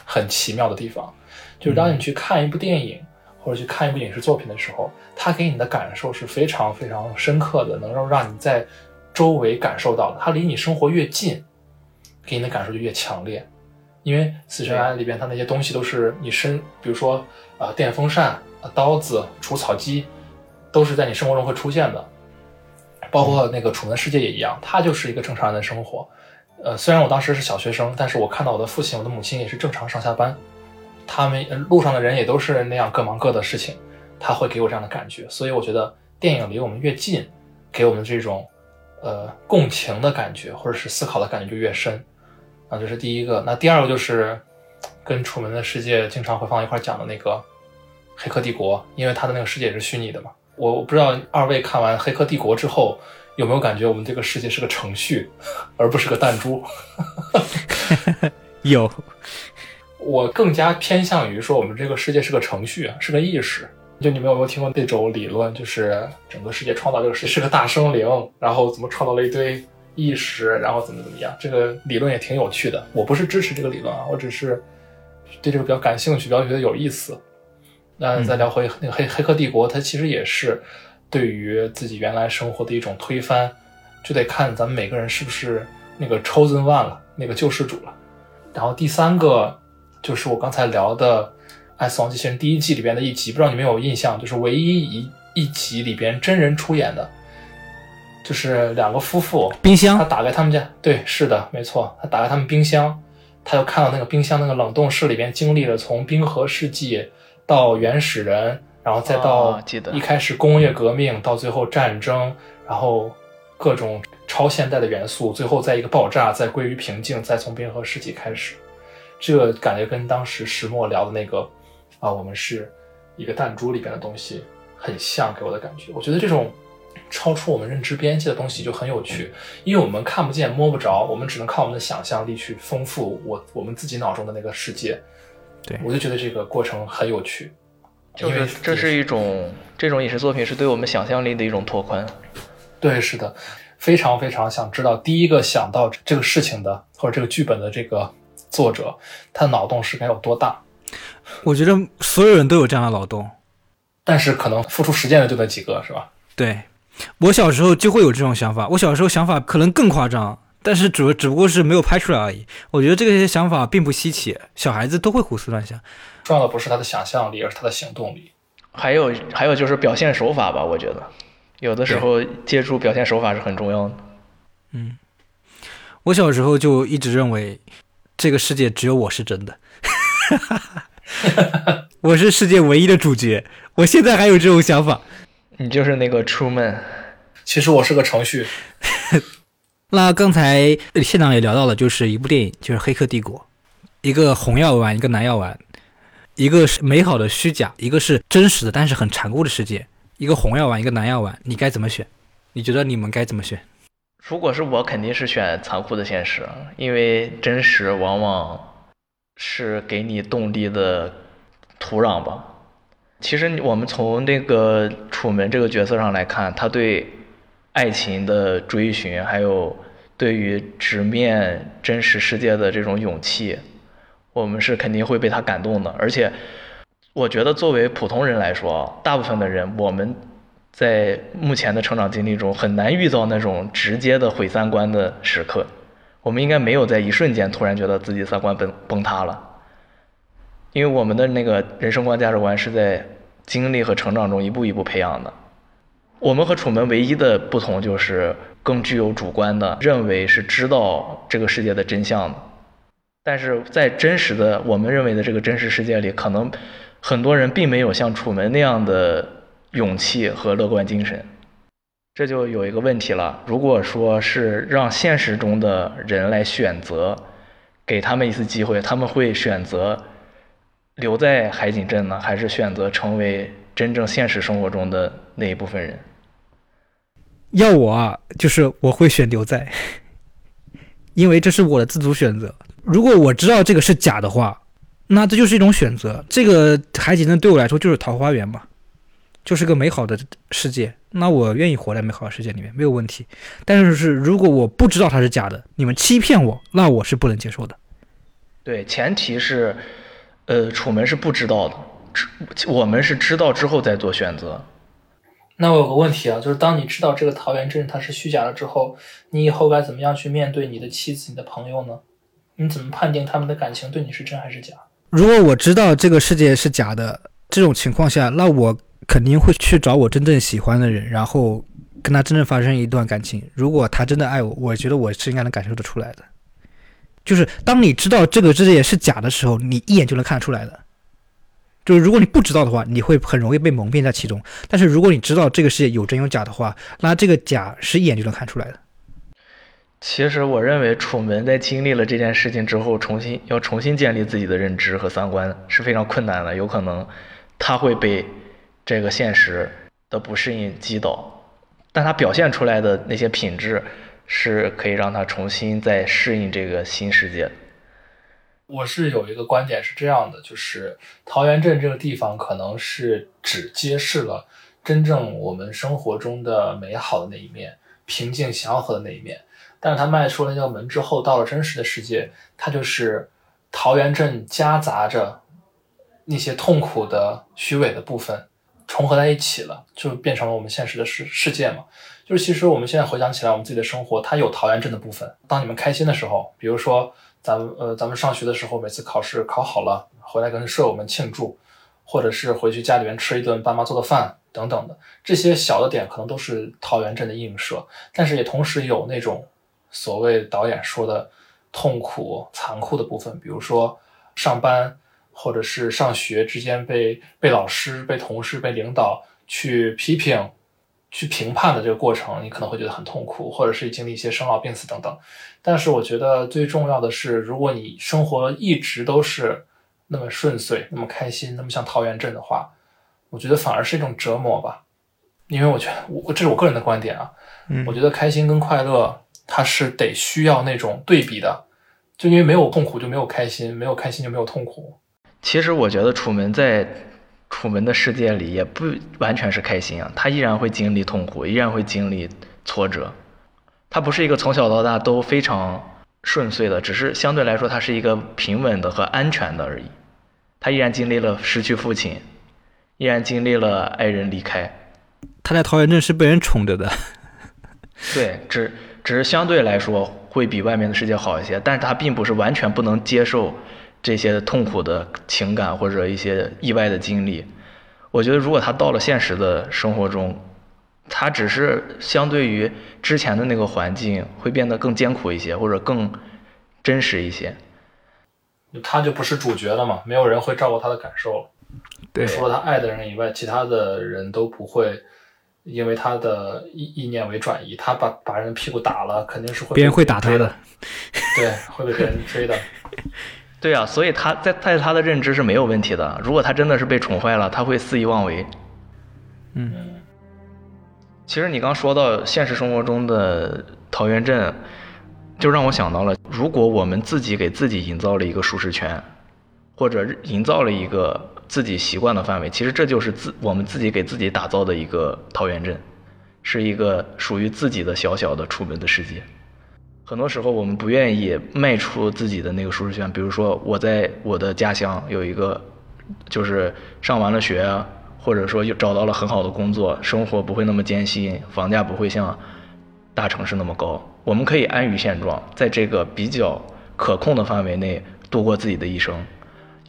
很奇妙的地方，就是当你去看一部电影或者去看一部影视作品的时候，它给你的感受是非常非常深刻的，能够让你在周围感受到的。它离你生活越近，给你的感受就越强烈。因为《死神来了》里边它那些东西都是你身，比如说啊、呃电风扇、呃刀子、除草机，都是在你生活中会出现的。包括那个《楚门世界》也一样，他就是一个正常人的生活。呃，虽然我当时是小学生，但是我看到我的父亲、我的母亲也是正常上下班，他们路上的人也都是那样各忙各的事情，他会给我这样的感觉。所以我觉得电影离我们越近，给我们这种呃共情的感觉或者是思考的感觉就越深。啊，这是第一个。那第二个就是跟《楚门的世界》经常会放一块讲的那个《黑客帝国》，因为它的那个世界也是虚拟的嘛。我我不知道二位看完《黑客帝国》之后有没有感觉我们这个世界是个程序，而不是个弹珠。有，我更加偏向于说我们这个世界是个程序啊，是个意识。就你们有没有听过那种理论，就是整个世界创造这个世界是个大生灵，然后怎么创造了一堆意识，然后怎么怎么样？这个理论也挺有趣的。我不是支持这个理论啊，我只是对这个比较感兴趣，比较觉得有意思。那再聊回那个黑黑客帝国，它其实也是对于自己原来生活的一种推翻，就得看咱们每个人是不是那个 chosen one 了，那个救世主了。然后第三个就是我刚才聊的《爱死亡机器人》第一季里边的一集，不知道你们有印象，就是唯一一一集里边真人出演的，就是两个夫妇，冰箱，他打开他们家，对，是的，没错，他打开他们冰箱，他就看到那个冰箱那个冷冻室里边经历了从冰河世纪到原始人，然后再到一开始工业革命，到最后战争，然后各种超现代的元素，最后在一个爆炸，再归于平静，再从冰河世纪开始，这个感觉跟当时石墨聊的那个啊，我们是一个弹珠里边的东西很像，给我的感觉。我觉得这种超出我们认知边界的东西就很有趣，因为我们看不见摸不着，我们只能靠我们的想象力去丰富我我们自己脑中的那个世界。对我就觉得这个过程很有趣，就因为是这是一种这种影视作品是对我们想象力的一种拓宽。对，是的，非常非常想知道第一个想到这个事情的或者这个剧本的这个作者，他的脑洞是该有多大？我觉得所有人都有这样的脑洞。但是可能付出实践的就那几个，是吧？对我小时候就会有这种想法，我小时候想法可能更夸张，但是只只不过是没有拍出来而已。我觉得这些想法并不稀奇，小孩子都会胡思乱想。重要的不是他的想象力，而是他的行动力。还有还有就是表现手法吧，我觉得有的时候借助表现手法是很重要的。嗯我小时候就一直认为，这个世界只有我是真的，我是世界唯一的主角。我现在还有这种想法。你就是那个 Truman，其实我是个程序，那刚才现场也聊到了，就是一部电影，就是《黑客帝国》，一个红药丸，一个蓝药丸，一个是美好的虚假，一个是真实的但是很残酷的世界。一个红药丸，一个蓝药丸，你该怎么选？你觉得你们该怎么选？如果是我，肯定是选残酷的现实，因为真实往往是给你动力的土壤吧。其实我们从那个楚门这个角色上来看，他对爱情的追寻，还有对于直面真实世界的这种勇气，我们是肯定会被他感动的。而且，我觉得作为普通人来说，大部分的人，我们在目前的成长经历中很难遇到那种直接的毁三观的时刻。我们应该没有在一瞬间突然觉得自己三观崩崩塌了，因为我们的那个人生观、价值观是在经历和成长中一步一步培养的。我们和楚门唯一的不同就是更具有主观的认为是知道这个世界的真相的，但是在真实的我们认为的这个真实世界里，可能很多人并没有像楚门那样的勇气和乐观精神。这就有一个问题了，如果说是让现实中的人来选择，给他们一次机会，他们会选择留在海景镇呢，还是选择成为真正现实生活中的那一部分人？要我啊，就是我会选留在，因为这是我的自主选择。如果我知道这个是假的话，那这就是一种选择。这个海景镇对我来说就是桃花源嘛，就是个美好的世界。那我愿意活在美好的世界里面，没有问题。但是是如果我不知道它是假的，你们欺骗我，那我是不能接受的。对，前提是，呃，楚门是不知道的，我们是知道之后再做选择。那我有个问题啊，就是当你知道这个桃源镇它是虚假的之后，你以后该怎么样去面对你的妻子、你的朋友呢？你怎么判定他们的感情对你是真还是假？如果我知道这个世界是假的，这种情况下，那我肯定会去找我真正喜欢的人，然后跟他真正发生一段感情。如果他真的爱我，我觉得我是应该能感受得出来的。就是当你知道这个世界是假的时候，你一眼就能看出来的。就是如果你不知道的话，你会很容易被蒙蔽在其中。但是如果你知道这个世界有真有假的话，那这个假是一眼就能看出来的。其实我认为楚门在经历了这件事情之后，重新要重新建立自己的认知和三观是非常困难的，有可能他会被这个现实的不适应击倒，但他表现出来的那些品质是可以让他重新再适应这个新世界。我是有一个观点是这样的，就是桃源镇这个地方可能是只揭示了真正我们生活中的美好的那一面，平静祥和的那一面。但是它迈出了那道门之后，到了真实的世界，它就是桃源镇夹杂着那些痛苦的、虚伪的部分重合在一起了，就变成了我们现实的世世界嘛。就是其实我们现在回想起来，我们自己的生活，它有桃源镇的部分。当你们开心的时候，比如说。咱们呃，咱们上学的时候，每次考试考好了，回来跟舍友们庆祝，或者是回去家里面吃一顿爸妈做的饭等等的，这些小的点可能都是桃源镇的映射，但是也同时有那种所谓导演说的痛苦、残酷的部分，比如说上班或者是上学之间被被老师、被同事、被领导去批评。去评判的这个过程，你可能会觉得很痛苦，或者是经历一些生老病死等等。但是我觉得最重要的是，如果你生活一直都是那么顺遂、那么开心、那么像桃源镇的话，我觉得反而是一种折磨吧。因为我觉得，我这是我个人的观点啊。嗯，我觉得开心跟快乐，它是得需要那种对比的。就因为没有痛苦就没有开心，没有开心就没有痛苦。其实我觉得楚门在。楚门的世界里也不完全是开心啊，他依然会经历痛苦，依然会经历挫折。他不是一个从小到大都非常顺遂的，只是相对来说他是一个平稳的和安全的而已。他依然经历了失去父亲，依然经历了爱人离开。他在桃源镇是被人宠着的。对，只只是相对来说会比外面的世界好一些，但是他并不是完全不能接受。这些痛苦的情感或者一些意外的经历，我觉得如果他到了现实的生活中，他只是相对于之前的那个环境会变得更艰苦一些，或者更真实一些。他就不是主角了嘛？没有人会照顾他的感受。对，除了他爱的人以外，其他的人都不会因为他的意意念为转移。他把把人屁股打了，肯定是会别人会打他的。对，会被别人追的。对啊，所以他在在他的认知是没有问题的。如果他真的是被宠坏了，他会肆意妄为。嗯，其实你刚说到现实生活中的桃源镇，就让我想到了，如果我们自己给自己营造了一个舒适圈，或者营造了一个自己习惯的范围，其实这就是自我们自己给自己打造的一个桃源镇，是一个属于自己的小小的出门的世界。很多时候，我们不愿意迈出自己的那个舒适圈。比如说，我在我的家乡有一个，就是上完了学，或者说又找到了很好的工作，生活不会那么艰辛，房价不会像大城市那么高。我们可以安于现状，在这个比较可控的范围内度过自己的一生。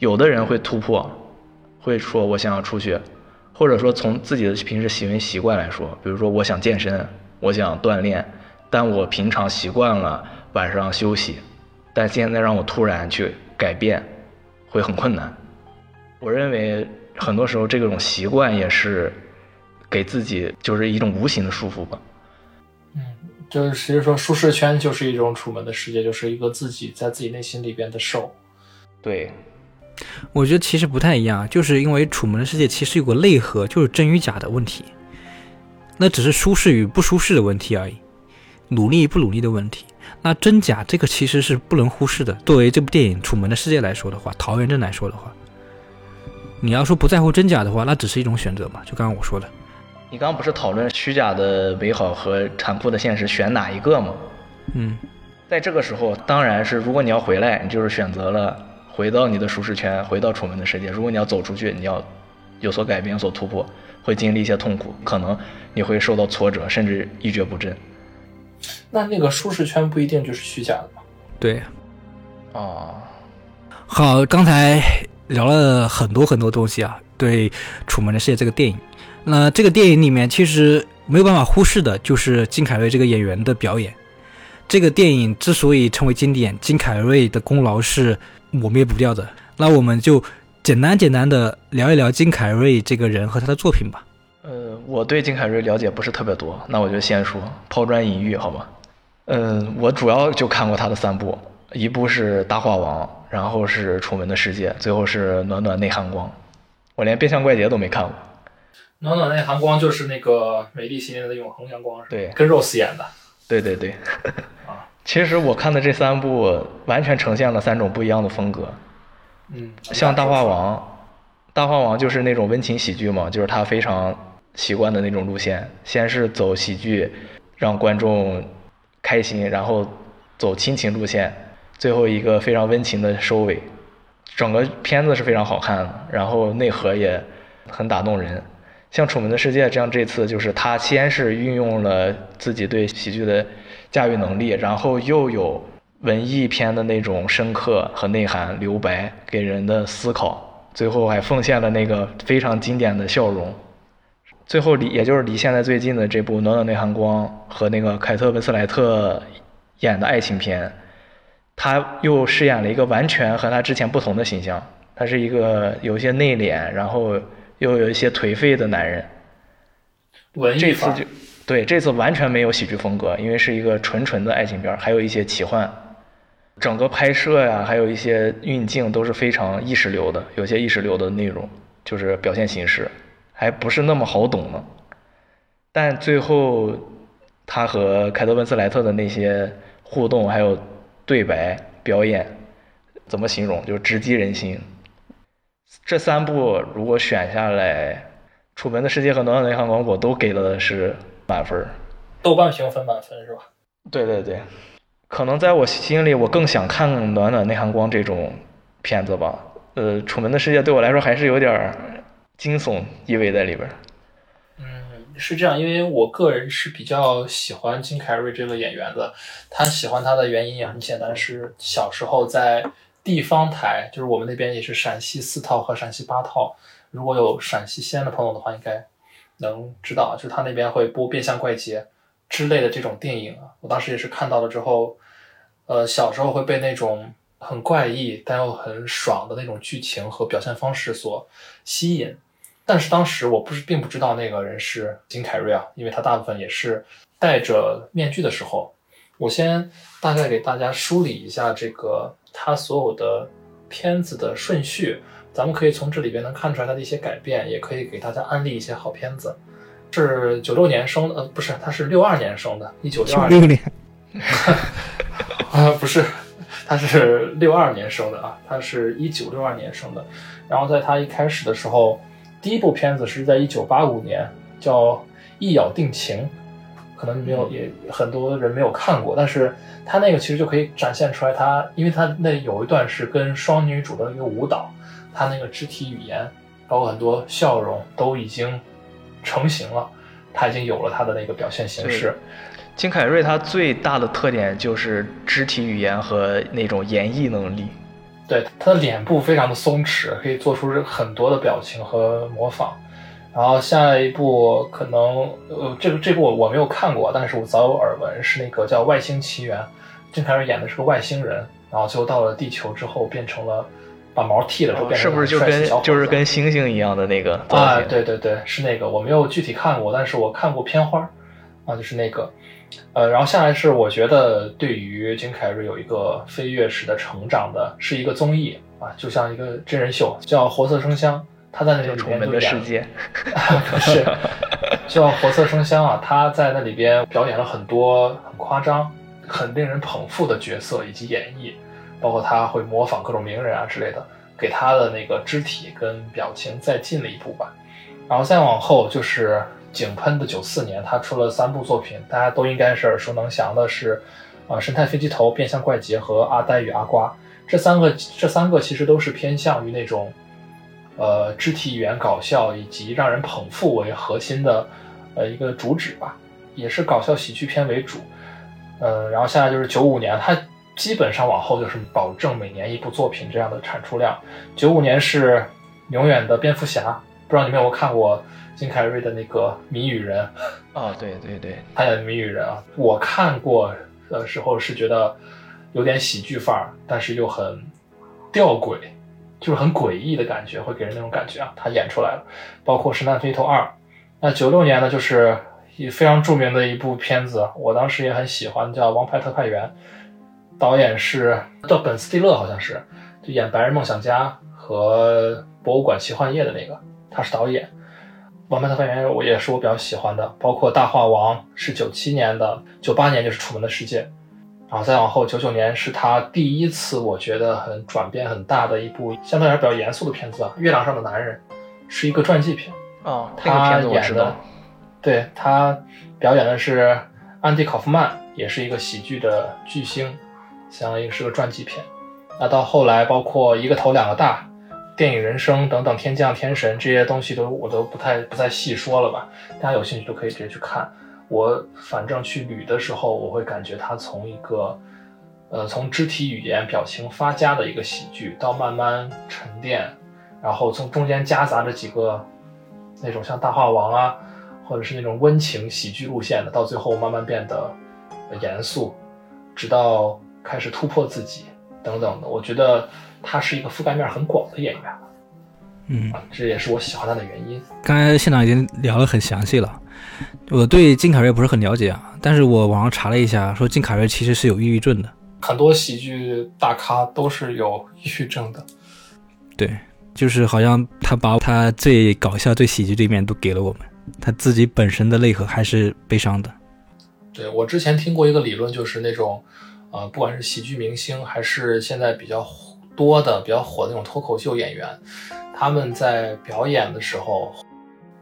有的人会突破，会说我想要出去，或者说从自己的平时行为习惯来说，比如说我想健身，我想锻炼，但我平常习惯了晚上休息，但现在让我突然去改变，会很困难。我认为很多时候这种习惯也是给自己就是一种无形的束缚吧。嗯，就是其实说舒适圈就是一种楚门的世界，就是一个自己在自己内心里边的受。对，我觉得其实不太一样，就是因为楚门的世界其实有个内核，就是真与假的问题，那只是舒适与不舒适的问题而已，努力不努力的问题。那真假这个其实是不能忽视的。作为这部电影《楚门的世界》来说的话，桃源镇来说的话，你要说不在乎真假的话，那只是一种选择嘛。就刚刚我说的，你刚刚不是讨论虚假的美好和残酷的现实选哪一个吗？嗯，在这个时候，当然是如果你要回来，你就是选择了回到你的舒适圈，回到楚门的世界。如果你要走出去，你要有所改变、有所突破，会经历一些痛苦，可能你会受到挫折，甚至一蹶不振。那那个舒适圈不一定就是虚假的嘛？对。啊，好，刚才聊了很多很多东西啊，对《楚门的世界》这个电影。那这个电影里面其实没有办法忽视的就是金凯瑞这个演员的表演。这个电影之所以成为经典，金凯瑞的功劳是抹灭不掉的。那我们就简单简单的聊一聊金凯瑞这个人和他的作品吧。呃，我对金凯瑞了解不是特别多，那我就先说抛砖引玉，好吗？嗯，我主要就看过他的三部，一部是《大话王》，然后是《楚门的世界》，最后是《暖暖内含光》。我连《变相怪杰》都没看过。暖暖内含光就是那个美丽心灵的永恒阳光，是吧？对跟 Rose 演的。对对对 啊，其实我看的这三部完全呈现了三种不一样的风格。嗯，像《大话王》，《大话王》就是那种温情喜剧嘛，就是他非常习惯的那种路线，先是走喜剧，让观众开心，然后走亲情路线，最后一个非常温情的收尾。整个片子是非常好看的，然后内核也很打动人。像《楚门的世界》这样，这次就是他先是运用了自己对喜剧的驾驭能力，然后又有文艺片的那种深刻和内涵、留白给人的思考，最后还奉献了那个非常经典的笑容。最后离也就是离现在最近的这部《暖暖内含光》和那个凯特温斯莱特演的爱情片，他又饰演了一个完全和他之前不同的形象。他是一个有一些内敛，然后又有一些颓废的男人。文艺这次就对这次完全没有喜剧风格，因为是一个纯纯的爱情片，还有一些奇幻。整个拍摄呀，还有一些运镜都是非常意识流的，有些意识流的内容，就是表现形式，还不是那么好懂呢。但最后，他和凯特温斯莱特的那些互动，还有对白表演，怎么形容？就是直击人心。这三部如果选下来，《楚门的世界》和《暖暖内含光》，我都给的是满分。豆瓣评分满分是吧？对对对，可能在我心里，我更想看《暖暖内含光》这种片子吧。呃，《楚门的世界》对我来说还是有点儿惊悚意味在里边儿。嗯，是这样，因为我个人是比较喜欢金凯瑞这个演员的。他喜欢他的原因也很简单，是小时候在地方台，就是我们那边也是陕西四套和陕西八套。如果有陕西西安的朋友的话，应该能知道，就他那边会播《变相怪杰》之类的这种电影啊。我当时也是看到了之后，呃，小时候会被那种很怪异但又很爽的那种剧情和表现方式所吸引。但是当时我不是并不知道那个人是金凯瑞啊，因为他大部分也是戴着面具的时候。我先大概给大家梳理一下这个他所有的片子的顺序，咱们可以从这里边能看出来他的一些改变，也可以给大家安利一些好片子。是九六年生的，呃，不是，他是六二年生的，一九六二年六年，啊，不是，他是六二年生的啊，他是一九六二年生的。然后在他一开始的时候，第一部片子是在一九八五年，叫《一咬定情》，可能没有也很多人没有看过，但是他那个其实就可以展现出来他，因为他那有一段是跟双女主的一个舞蹈，他那个肢体语言，包括很多笑容都已经成型了，他已经有了他的那个表现形式。金凯瑞他最大的特点就是肢体语言和那种演绎能力。对，他的脸部非常的松弛，可以做出很多的表情和模仿。然后下一部可能，呃，这个这部我我没有看过，但是我早有耳闻，是那个叫《外星奇缘》，金凯瑞演的是个外星人，然后最后到了地球之后变成了把毛剃了之后变成是不是就跟就是跟猩猩一样的那个啊？对对对，是那个，我没有具体看过，但是我看过片花儿啊，就是那个，呃，然后下来是我觉得对于金凯瑞有一个飞跃式的成长的，是一个综艺啊，就像一个真人秀，叫《活色生香》，他在那个里楚门的边就演世界，不 是，叫《活色生香》啊，他在那里边表演了很多很夸张、很令人捧腹的角色以及演绎，包括他会模仿各种名人啊之类的，给他的那个肢体跟表情再进了一步吧。然后再往后就是井喷的九四年，他出了三部作品，大家都应该是耳熟能详的是，啊、神探飞机头》《变相怪杰》和《阿呆与阿瓜》这三个，这三个其实都是偏向于那种。呃，肢体语言搞笑以及让人捧腹为核心的，呃，一个主旨吧，也是搞笑喜剧片为主。呃，然后现在就是九五年，它基本上往后就是保证每年一部作品这样的产出量。九五年是《永远的蝙蝠侠》，不知道你们有没有看过金凯瑞的那个谜语人，哦，对对对，他演的谜语人啊，我看过的时候是觉得有点喜剧范儿，但是又很吊诡。就是很诡异的感觉，会给人那种感觉啊。他演出来了，包括《神探飞头二》。那九六年呢，就是一非常著名的一部片子，我当时也很喜欢，叫《王牌特派员》，导演是叫本·斯蒂勒，好像是就演《白日梦想家》和《博物馆奇幻夜》的那个，他是导演。《王牌特派员》我也是我比较喜欢的，包括《大话王》是九七年的，九八年就是《楚门的世界》。然后再往后，九九年是他第一次我觉得很转变很大的一部相对来说比较严肃的片子啊，《月亮上的男人》是一个传记片。哦，那个他片子我知道演的，对他表演的是安迪·考夫曼，也是一个喜剧的巨星，相当于是个传记片。那到后来，包括一个头两个大、电影人生等等，天降天神这些东西都我都不太不再细说了吧，大家有兴趣都可以直接去看。我反正去捋的时候，我会感觉他从一个，呃，从肢体语言、表情发家的一个喜剧，到慢慢沉淀，然后从中间夹杂着几个那种像大话王啊，或者是那种温情喜剧路线的，到最后慢慢变得严肃，直到开始突破自己等等的。我觉得他是一个覆盖面很广的演员，嗯，啊，这也是我喜欢他的原因。刚才现场已经聊得很详细了。我对金凯瑞不是很了解啊，但是我网上查了一下，说金凯瑞其实是有抑郁症的。很多喜剧大咖都是有抑郁症的。对，就是好像他把他最搞笑、最喜剧这一面都给了我们，他自己本身的内核还是悲伤的。对我之前听过一个理论，就是那种，呃，不管是喜剧明星还是现在比较多的、比较火的那种脱口秀演员，他们在表演的时候，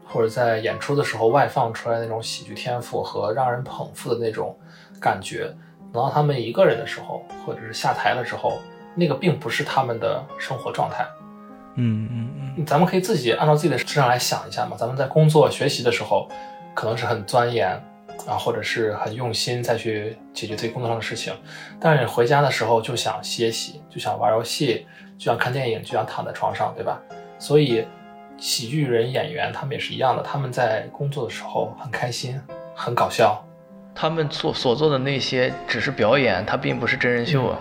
或者在演出的时候外放出来那种喜剧天赋和让人捧腹的那种感觉，等到他们一个人的时候，或者是下台的时候，那个并不是他们的生活状态。嗯嗯嗯，咱们可以自己按照自己的身上来想一下嘛。咱们在工作学习的时候，可能是很钻研啊，或者是很用心再去解决自己工作上的事情，但是你回家的时候就想歇息，就想玩游戏，就想看电影，就想躺在床上，对吧？所以，喜剧人演员他们也是一样的，他们在工作的时候很开心，很搞笑。他们所所做的那些只是表演，它并不是真人秀啊。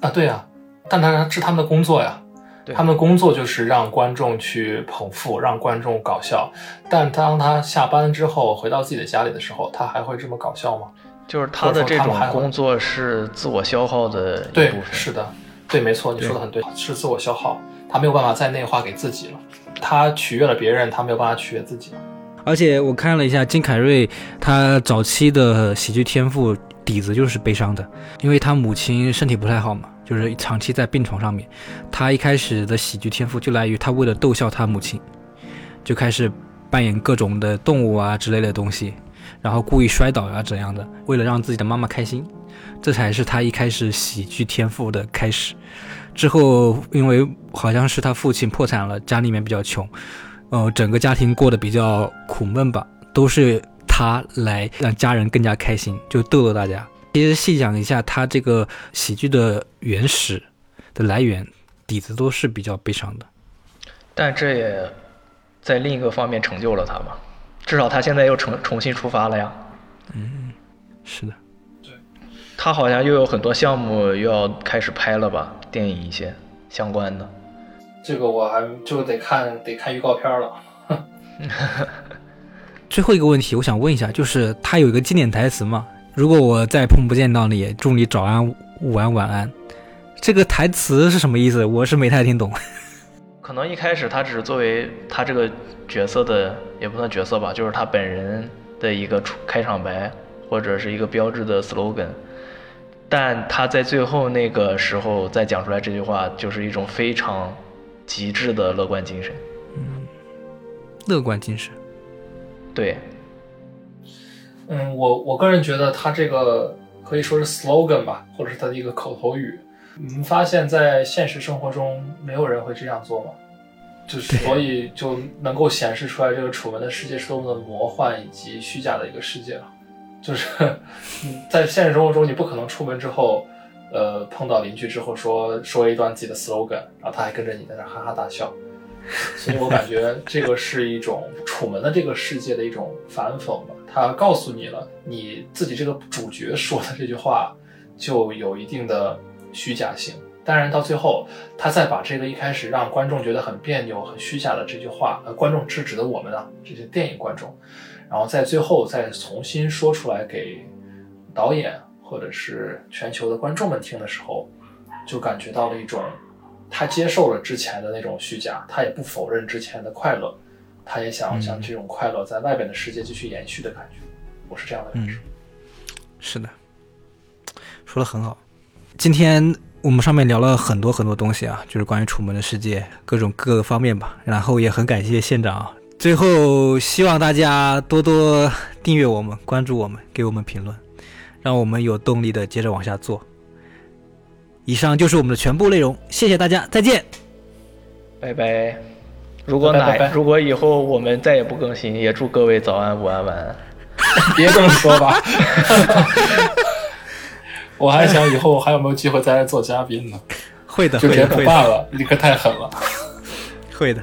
啊，对呀、但他是他们的工作呀。对他们工作就是让观众去捧腹，让观众搞笑。但当他下班之后回到自己的家里的时候，他还会这么搞笑吗？就是他的这种工作是自我消耗的一对部，分。是的，对，没错，你说的很对，是自我消耗，他没有办法再内化给自己了。他取悦了别人，他没有办法取悦自己。而且我看了一下金凯瑞，他早期的喜剧天赋底子就是悲伤的，因为他母亲身体不太好嘛，就是长期在病床上面。他一开始的喜剧天赋就来于他为了逗笑他母亲，就开始扮演各种的动物啊之类的东西，然后故意摔倒啊怎样的，为了让自己的妈妈开心，这才是他一开始喜剧天赋的开始。之后，因为好像是他父亲破产了，家里面比较穷，呃，整个家庭过得比较苦闷吧，都是他来让家人更加开心，就逗逗大家。其实细讲一下他这个喜剧的原始，的来源底子都是比较悲伤的。但这也在另一个方面成就了他嘛，至少他现在又重重新出发了呀。嗯是的，对他好像又有很多项目又要开始拍了吧，电影一些相关的。这个我还就得看得看预告片了。最后一个问题，我想问一下，就是他有一个经典台词嘛？如果我再碰不见到你，祝你早安、午安、晚安。这个台词是什么意思？我是没太听懂。可能一开始他只是作为他这个角色的，也不算角色吧，就是他本人的一个出开场白或者是一个标志的 slogan。但他在最后那个时候再讲出来这句话，就是一种非常极致的乐观精神。乐观精神，对，嗯，我我个人觉得他这个可以说是 slogan 吧，或者是他的一个口头语。你们发现，在现实生活中，没有人会这样做吗？就是所以就能够显示出来，这个楚门的世界是多么的魔幻以及虚假的一个世界了。就是嗯在现实生活中，你不可能出门之后，呃，碰到邻居之后说说一段自己的 slogan，然后他还跟着你在那哈哈大笑。所以我感觉这个是一种楚门的这个世界的一种反讽吧，他告诉你了，你自己这个主角说的这句话就有一定的虚假性。当然，到最后，他再把这个一开始让观众觉得很别扭、很虚假的这句话，呃，观众是指的我们啊，这些电影观众，然后在最后再重新说出来给导演或者是全球的观众们听的时候，就感觉到了一种他接受了之前的那种虚假，他也不否认之前的快乐，他也想要将这种快乐在外边的世界继续延续的感觉。我是这样的感受。是的，说的很好。今天我们上面聊了很多很多东西啊，就是关于楚门的世界各种各个方面吧。然后也很感谢县长啊。最后希望大家多多订阅我们，关注我们，给我们评论，让我们有动力的接着往下做。以上就是我们的全部内容，谢谢大家，再见。拜拜。如果哪如果以后我们再也不更新，也祝各位早安、午安、晚安。别这么说吧，我还想以后还有没有机会再来做嘉宾呢？会的，就直接会的，会的，不办了，你可太狠了。会的。